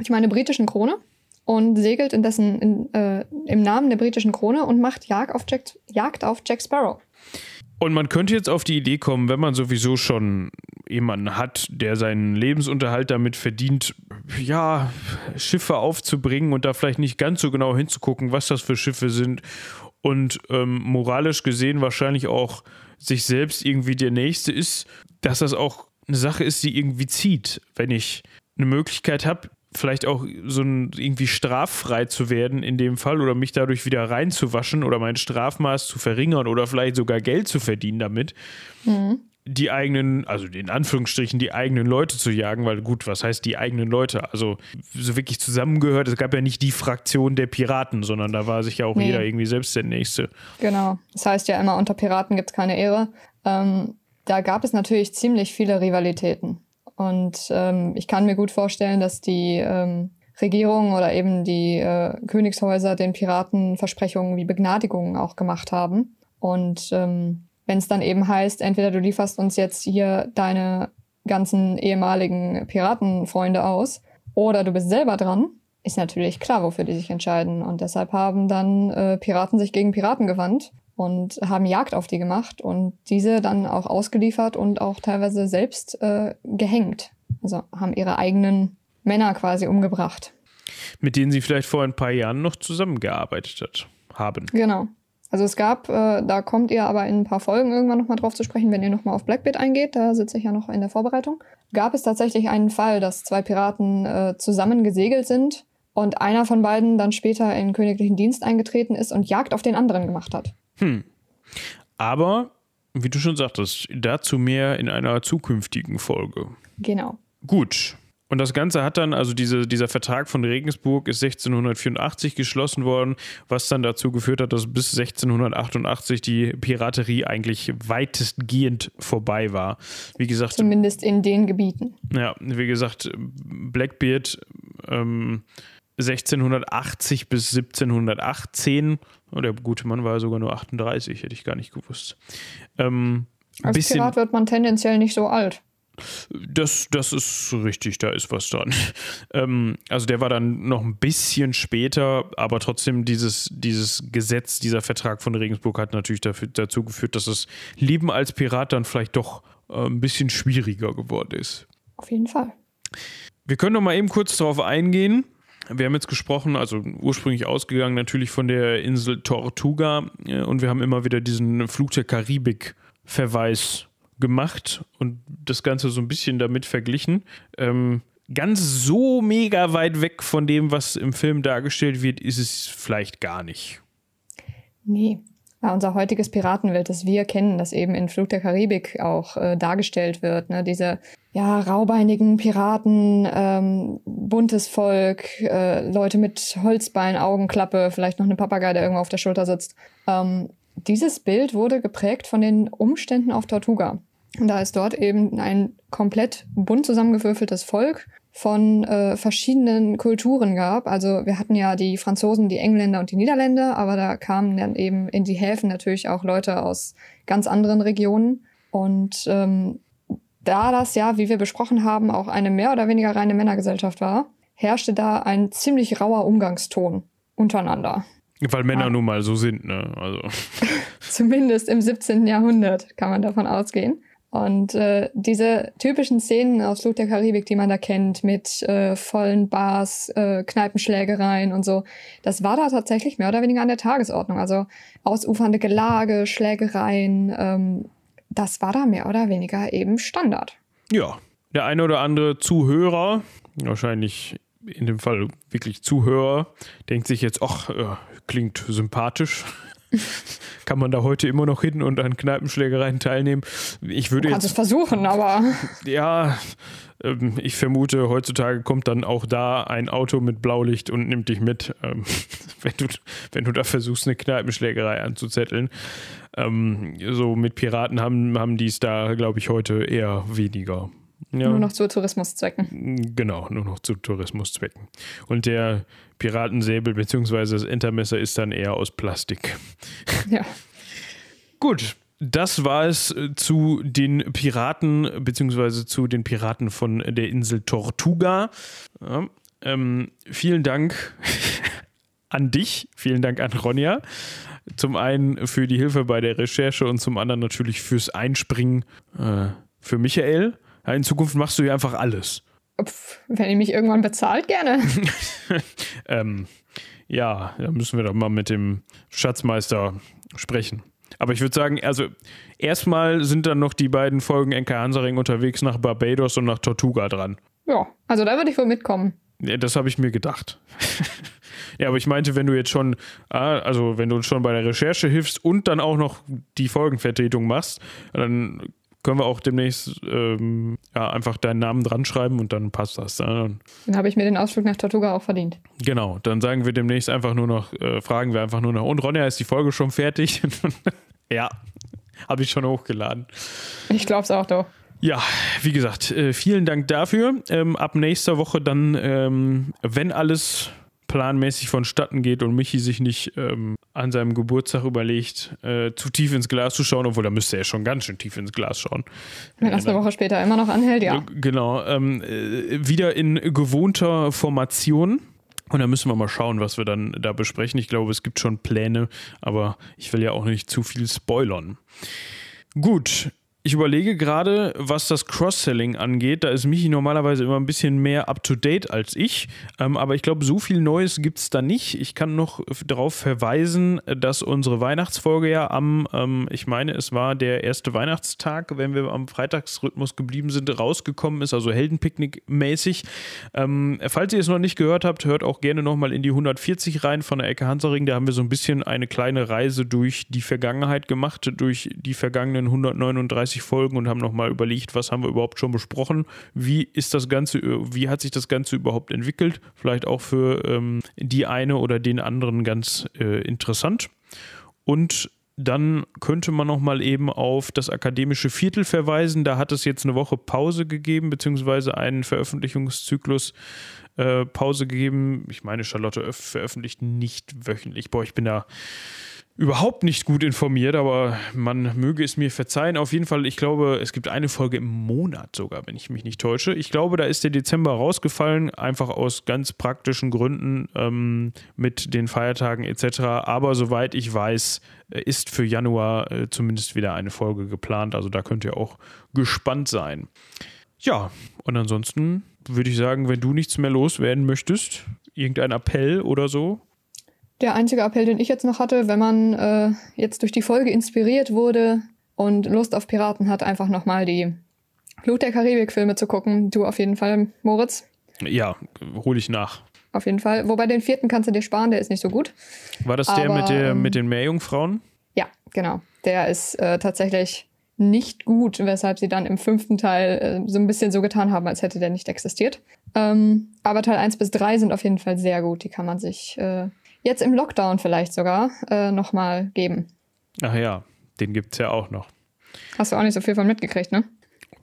ich meine, britischen Krone und segelt in dessen, in, äh, im Namen der britischen Krone und macht Jagd auf Jack, Jagd auf Jack Sparrow. Und man könnte jetzt auf die Idee kommen, wenn man sowieso schon jemanden hat, der seinen Lebensunterhalt damit verdient, ja, Schiffe aufzubringen und da vielleicht nicht ganz so genau hinzugucken, was das für Schiffe sind und ähm, moralisch gesehen wahrscheinlich auch sich selbst irgendwie der Nächste ist, dass das auch eine Sache ist, die irgendwie zieht. Wenn ich eine Möglichkeit habe, vielleicht auch so ein, irgendwie straffrei zu werden in dem Fall oder mich dadurch wieder reinzuwaschen oder mein Strafmaß zu verringern oder vielleicht sogar Geld zu verdienen damit. Mhm. Die eigenen, also in Anführungsstrichen, die eigenen Leute zu jagen, weil gut, was heißt die eigenen Leute? Also so wirklich zusammengehört, es gab ja nicht die Fraktion der Piraten, sondern da war sich ja auch nee. jeder irgendwie selbst der Nächste. Genau, das heißt ja immer, unter Piraten gibt es keine Ehre. Ähm, da gab es natürlich ziemlich viele Rivalitäten. Und ähm, ich kann mir gut vorstellen, dass die ähm, Regierungen oder eben die äh, Königshäuser den Piraten Versprechungen wie Begnadigungen auch gemacht haben. Und ähm, wenn es dann eben heißt, entweder du lieferst uns jetzt hier deine ganzen ehemaligen Piratenfreunde aus oder du bist selber dran, ist natürlich klar, wofür die sich entscheiden. Und deshalb haben dann äh, Piraten sich gegen Piraten gewandt und haben Jagd auf die gemacht und diese dann auch ausgeliefert und auch teilweise selbst äh, gehängt. Also haben ihre eigenen Männer quasi umgebracht. Mit denen sie vielleicht vor ein paar Jahren noch zusammengearbeitet hat, haben. Genau. Also es gab, äh, da kommt ihr aber in ein paar Folgen irgendwann nochmal drauf zu sprechen, wenn ihr nochmal auf Blackbeard eingeht, da sitze ich ja noch in der Vorbereitung, gab es tatsächlich einen Fall, dass zwei Piraten äh, zusammen gesegelt sind und einer von beiden dann später in königlichen Dienst eingetreten ist und Jagd auf den anderen gemacht hat. Hm. Aber, wie du schon sagtest, dazu mehr in einer zukünftigen Folge. Genau. Gut. Und das Ganze hat dann, also diese, dieser Vertrag von Regensburg ist 1684 geschlossen worden, was dann dazu geführt hat, dass bis 1688 die Piraterie eigentlich weitestgehend vorbei war. Wie gesagt. Zumindest in den Gebieten. Ja, wie gesagt, Blackbeard ähm, 1680 bis 1718. Der gute Mann war sogar nur 38, hätte ich gar nicht gewusst. Ähm, Als bisschen, Pirat wird man tendenziell nicht so alt. Das, das ist richtig, da ist was dran. Ähm, also der war dann noch ein bisschen später, aber trotzdem dieses, dieses Gesetz, dieser Vertrag von Regensburg hat natürlich dafür, dazu geführt, dass das Leben als Pirat dann vielleicht doch äh, ein bisschen schwieriger geworden ist. Auf jeden Fall. Wir können noch mal eben kurz darauf eingehen. Wir haben jetzt gesprochen, also ursprünglich ausgegangen natürlich von der Insel Tortuga äh, und wir haben immer wieder diesen Flug der Karibik-Verweis gemacht und das Ganze so ein bisschen damit verglichen. Ähm, ganz so mega weit weg von dem, was im Film dargestellt wird, ist es vielleicht gar nicht. Nee, ja, unser heutiges Piratenwelt, das wir kennen, das eben in Flug der Karibik auch äh, dargestellt wird. Ne? Diese ja, raubeinigen Piraten, ähm, buntes Volk, äh, Leute mit Holzbein, Augenklappe, vielleicht noch eine Papagei, der irgendwo auf der Schulter sitzt. Ähm, dieses Bild wurde geprägt von den Umständen auf Tortuga. Und da ist dort eben ein komplett bunt zusammengewürfeltes Volk von äh, verschiedenen Kulturen gab. Also wir hatten ja die Franzosen, die Engländer und die Niederländer, aber da kamen dann eben in die Häfen natürlich auch Leute aus ganz anderen Regionen. Und ähm, da das ja, wie wir besprochen haben, auch eine mehr oder weniger reine Männergesellschaft war, herrschte da ein ziemlich rauer Umgangston untereinander. Weil Männer ja. nun mal so sind, ne? Also. Zumindest im 17. Jahrhundert kann man davon ausgehen. Und äh, diese typischen Szenen aus Flut der Karibik, die man da kennt, mit äh, vollen Bars, äh, Kneipenschlägereien und so, das war da tatsächlich mehr oder weniger an der Tagesordnung. Also ausufernde Gelage, Schlägereien, ähm, das war da mehr oder weniger eben Standard. Ja, der eine oder andere Zuhörer, wahrscheinlich in dem Fall wirklich Zuhörer, denkt sich jetzt, ach, äh, klingt sympathisch. Kann man da heute immer noch hin und an Kneipenschlägereien teilnehmen? Ich würde du kannst jetzt, es versuchen, aber. Ja, ähm, ich vermute, heutzutage kommt dann auch da ein Auto mit Blaulicht und nimmt dich mit, ähm, wenn, du, wenn du da versuchst, eine Kneipenschlägerei anzuzetteln. Ähm, so mit Piraten haben, haben die es da, glaube ich, heute eher weniger. Ja. Nur noch zu Tourismuszwecken. Genau, nur noch zu Tourismuszwecken. Und der Piratensäbel bzw. das Entermesser ist dann eher aus Plastik. Ja. Gut, das war es äh, zu den Piraten bzw. zu den Piraten von der Insel Tortuga. Ja, ähm, vielen Dank an dich, vielen Dank an Ronja. Zum einen für die Hilfe bei der Recherche und zum anderen natürlich fürs Einspringen äh, für Michael. In Zukunft machst du ja einfach alles. Wenn ihr mich irgendwann bezahlt, gerne. ähm, ja, da müssen wir doch mal mit dem Schatzmeister sprechen. Aber ich würde sagen, also erstmal sind dann noch die beiden Folgen NK Hansaring unterwegs nach Barbados und nach Tortuga dran. Ja, also da würde ich wohl mitkommen. Ja, das habe ich mir gedacht. ja, aber ich meinte, wenn du jetzt schon, ah, also wenn du schon bei der Recherche hilfst und dann auch noch die Folgenvertretung machst, dann können wir auch demnächst ähm, ja, einfach deinen Namen dran schreiben und dann passt das. Dann, dann habe ich mir den Ausflug nach Tortuga auch verdient. Genau, dann sagen wir demnächst einfach nur noch, äh, fragen wir einfach nur noch, und Ronja, ist die Folge schon fertig? ja, habe ich schon hochgeladen. Ich glaube es auch doch. Ja, wie gesagt, äh, vielen Dank dafür. Ähm, ab nächster Woche dann, ähm, wenn alles planmäßig vonstatten geht und Michi sich nicht ähm, an seinem Geburtstag überlegt, äh, zu tief ins Glas zu schauen, obwohl da müsste er schon ganz schön tief ins Glas schauen. Wenn das eine Woche später immer noch anhält, ja. Genau, ähm, äh, wieder in gewohnter Formation. Und da müssen wir mal schauen, was wir dann da besprechen. Ich glaube, es gibt schon Pläne, aber ich will ja auch nicht zu viel spoilern. Gut, ich überlege gerade, was das Cross-Selling angeht. Da ist Michi normalerweise immer ein bisschen mehr up-to-date als ich. Ähm, aber ich glaube, so viel Neues gibt es da nicht. Ich kann noch darauf verweisen, dass unsere Weihnachtsfolge ja am, ähm, ich meine, es war der erste Weihnachtstag, wenn wir am Freitagsrhythmus geblieben sind, rausgekommen ist, also Heldenpicknick-mäßig. Ähm, falls ihr es noch nicht gehört habt, hört auch gerne nochmal in die 140 rein von der Ecke Hansaring. Da haben wir so ein bisschen eine kleine Reise durch die Vergangenheit gemacht, durch die vergangenen 139 30 Folgen und haben nochmal überlegt, was haben wir überhaupt schon besprochen, wie ist das Ganze, wie hat sich das Ganze überhaupt entwickelt, vielleicht auch für ähm, die eine oder den anderen ganz äh, interessant. Und dann könnte man nochmal eben auf das akademische Viertel verweisen. Da hat es jetzt eine Woche Pause gegeben, beziehungsweise einen Veröffentlichungszyklus äh, Pause gegeben. Ich meine, Charlotte veröffentlicht nicht wöchentlich. Boah, ich bin da überhaupt nicht gut informiert, aber man möge es mir verzeihen. Auf jeden Fall, ich glaube, es gibt eine Folge im Monat sogar, wenn ich mich nicht täusche. Ich glaube, da ist der Dezember rausgefallen, einfach aus ganz praktischen Gründen ähm, mit den Feiertagen etc. Aber soweit ich weiß, äh, ist für Januar äh, zumindest wieder eine Folge geplant. Also da könnt ihr auch gespannt sein. Ja, und ansonsten würde ich sagen, wenn du nichts mehr loswerden möchtest, irgendein Appell oder so, der einzige Appell, den ich jetzt noch hatte, wenn man äh, jetzt durch die Folge inspiriert wurde und Lust auf Piraten hat, einfach nochmal die Flut der Karibik-Filme zu gucken. Du auf jeden Fall, Moritz. Ja, hole ich nach. Auf jeden Fall. Wobei den vierten kannst du dir sparen, der ist nicht so gut. War das der mit, der mit den Meerjungfrauen? Ja, genau. Der ist äh, tatsächlich nicht gut, weshalb sie dann im fünften Teil äh, so ein bisschen so getan haben, als hätte der nicht existiert. Ähm, aber Teil 1 bis 3 sind auf jeden Fall sehr gut. Die kann man sich äh, jetzt im Lockdown vielleicht sogar äh, nochmal geben. Ach ja, den gibt es ja auch noch. Hast du auch nicht so viel von mitgekriegt, ne?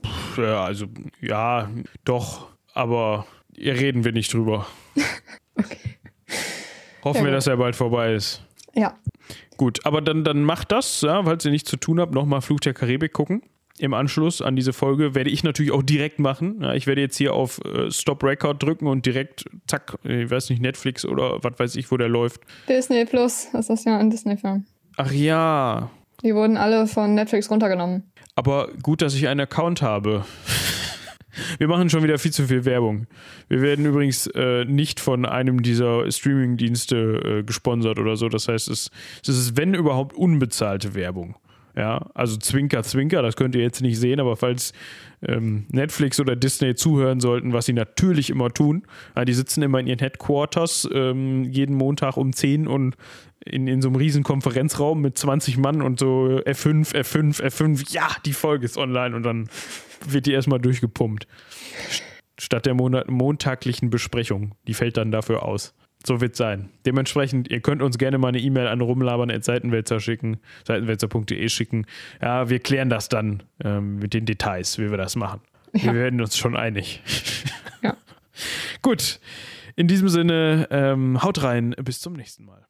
Puh, ja, also ja, doch, aber reden wir nicht drüber. okay. Hoffen ja, wir, dass er bald vorbei ist. Ja. Gut, aber dann, dann macht das, ja, falls ihr nichts zu tun habt, nochmal Fluch der Karibik gucken im Anschluss an diese Folge werde ich natürlich auch direkt machen. Ja, ich werde jetzt hier auf äh, Stop Record drücken und direkt, zack, ich weiß nicht, Netflix oder was weiß ich, wo der läuft. Disney Plus, das ist ja ein Disney-Film. Ach ja. Die wurden alle von Netflix runtergenommen. Aber gut, dass ich einen Account habe. Wir machen schon wieder viel zu viel Werbung. Wir werden übrigens äh, nicht von einem dieser Streaming-Dienste äh, gesponsert oder so. Das heißt, es, es ist, wenn überhaupt, unbezahlte Werbung. Ja, also Zwinker, Zwinker, das könnt ihr jetzt nicht sehen, aber falls ähm, Netflix oder Disney zuhören sollten, was sie natürlich immer tun, ja, die sitzen immer in ihren Headquarters ähm, jeden Montag um 10 und in, in so einem riesen Konferenzraum mit 20 Mann und so F5, F5, F5, ja, die Folge ist online und dann wird die erstmal durchgepumpt. Statt der Monat montaglichen Besprechung. Die fällt dann dafür aus. So wird es sein. Dementsprechend, ihr könnt uns gerne mal eine E-Mail an rumlabern.seitenwälzer schicken, seitenwälzer.de schicken. Ja, wir klären das dann ähm, mit den Details, wie wir das machen. Ja. Wir werden uns schon einig. Ja. Gut. In diesem Sinne, ähm, haut rein. Bis zum nächsten Mal.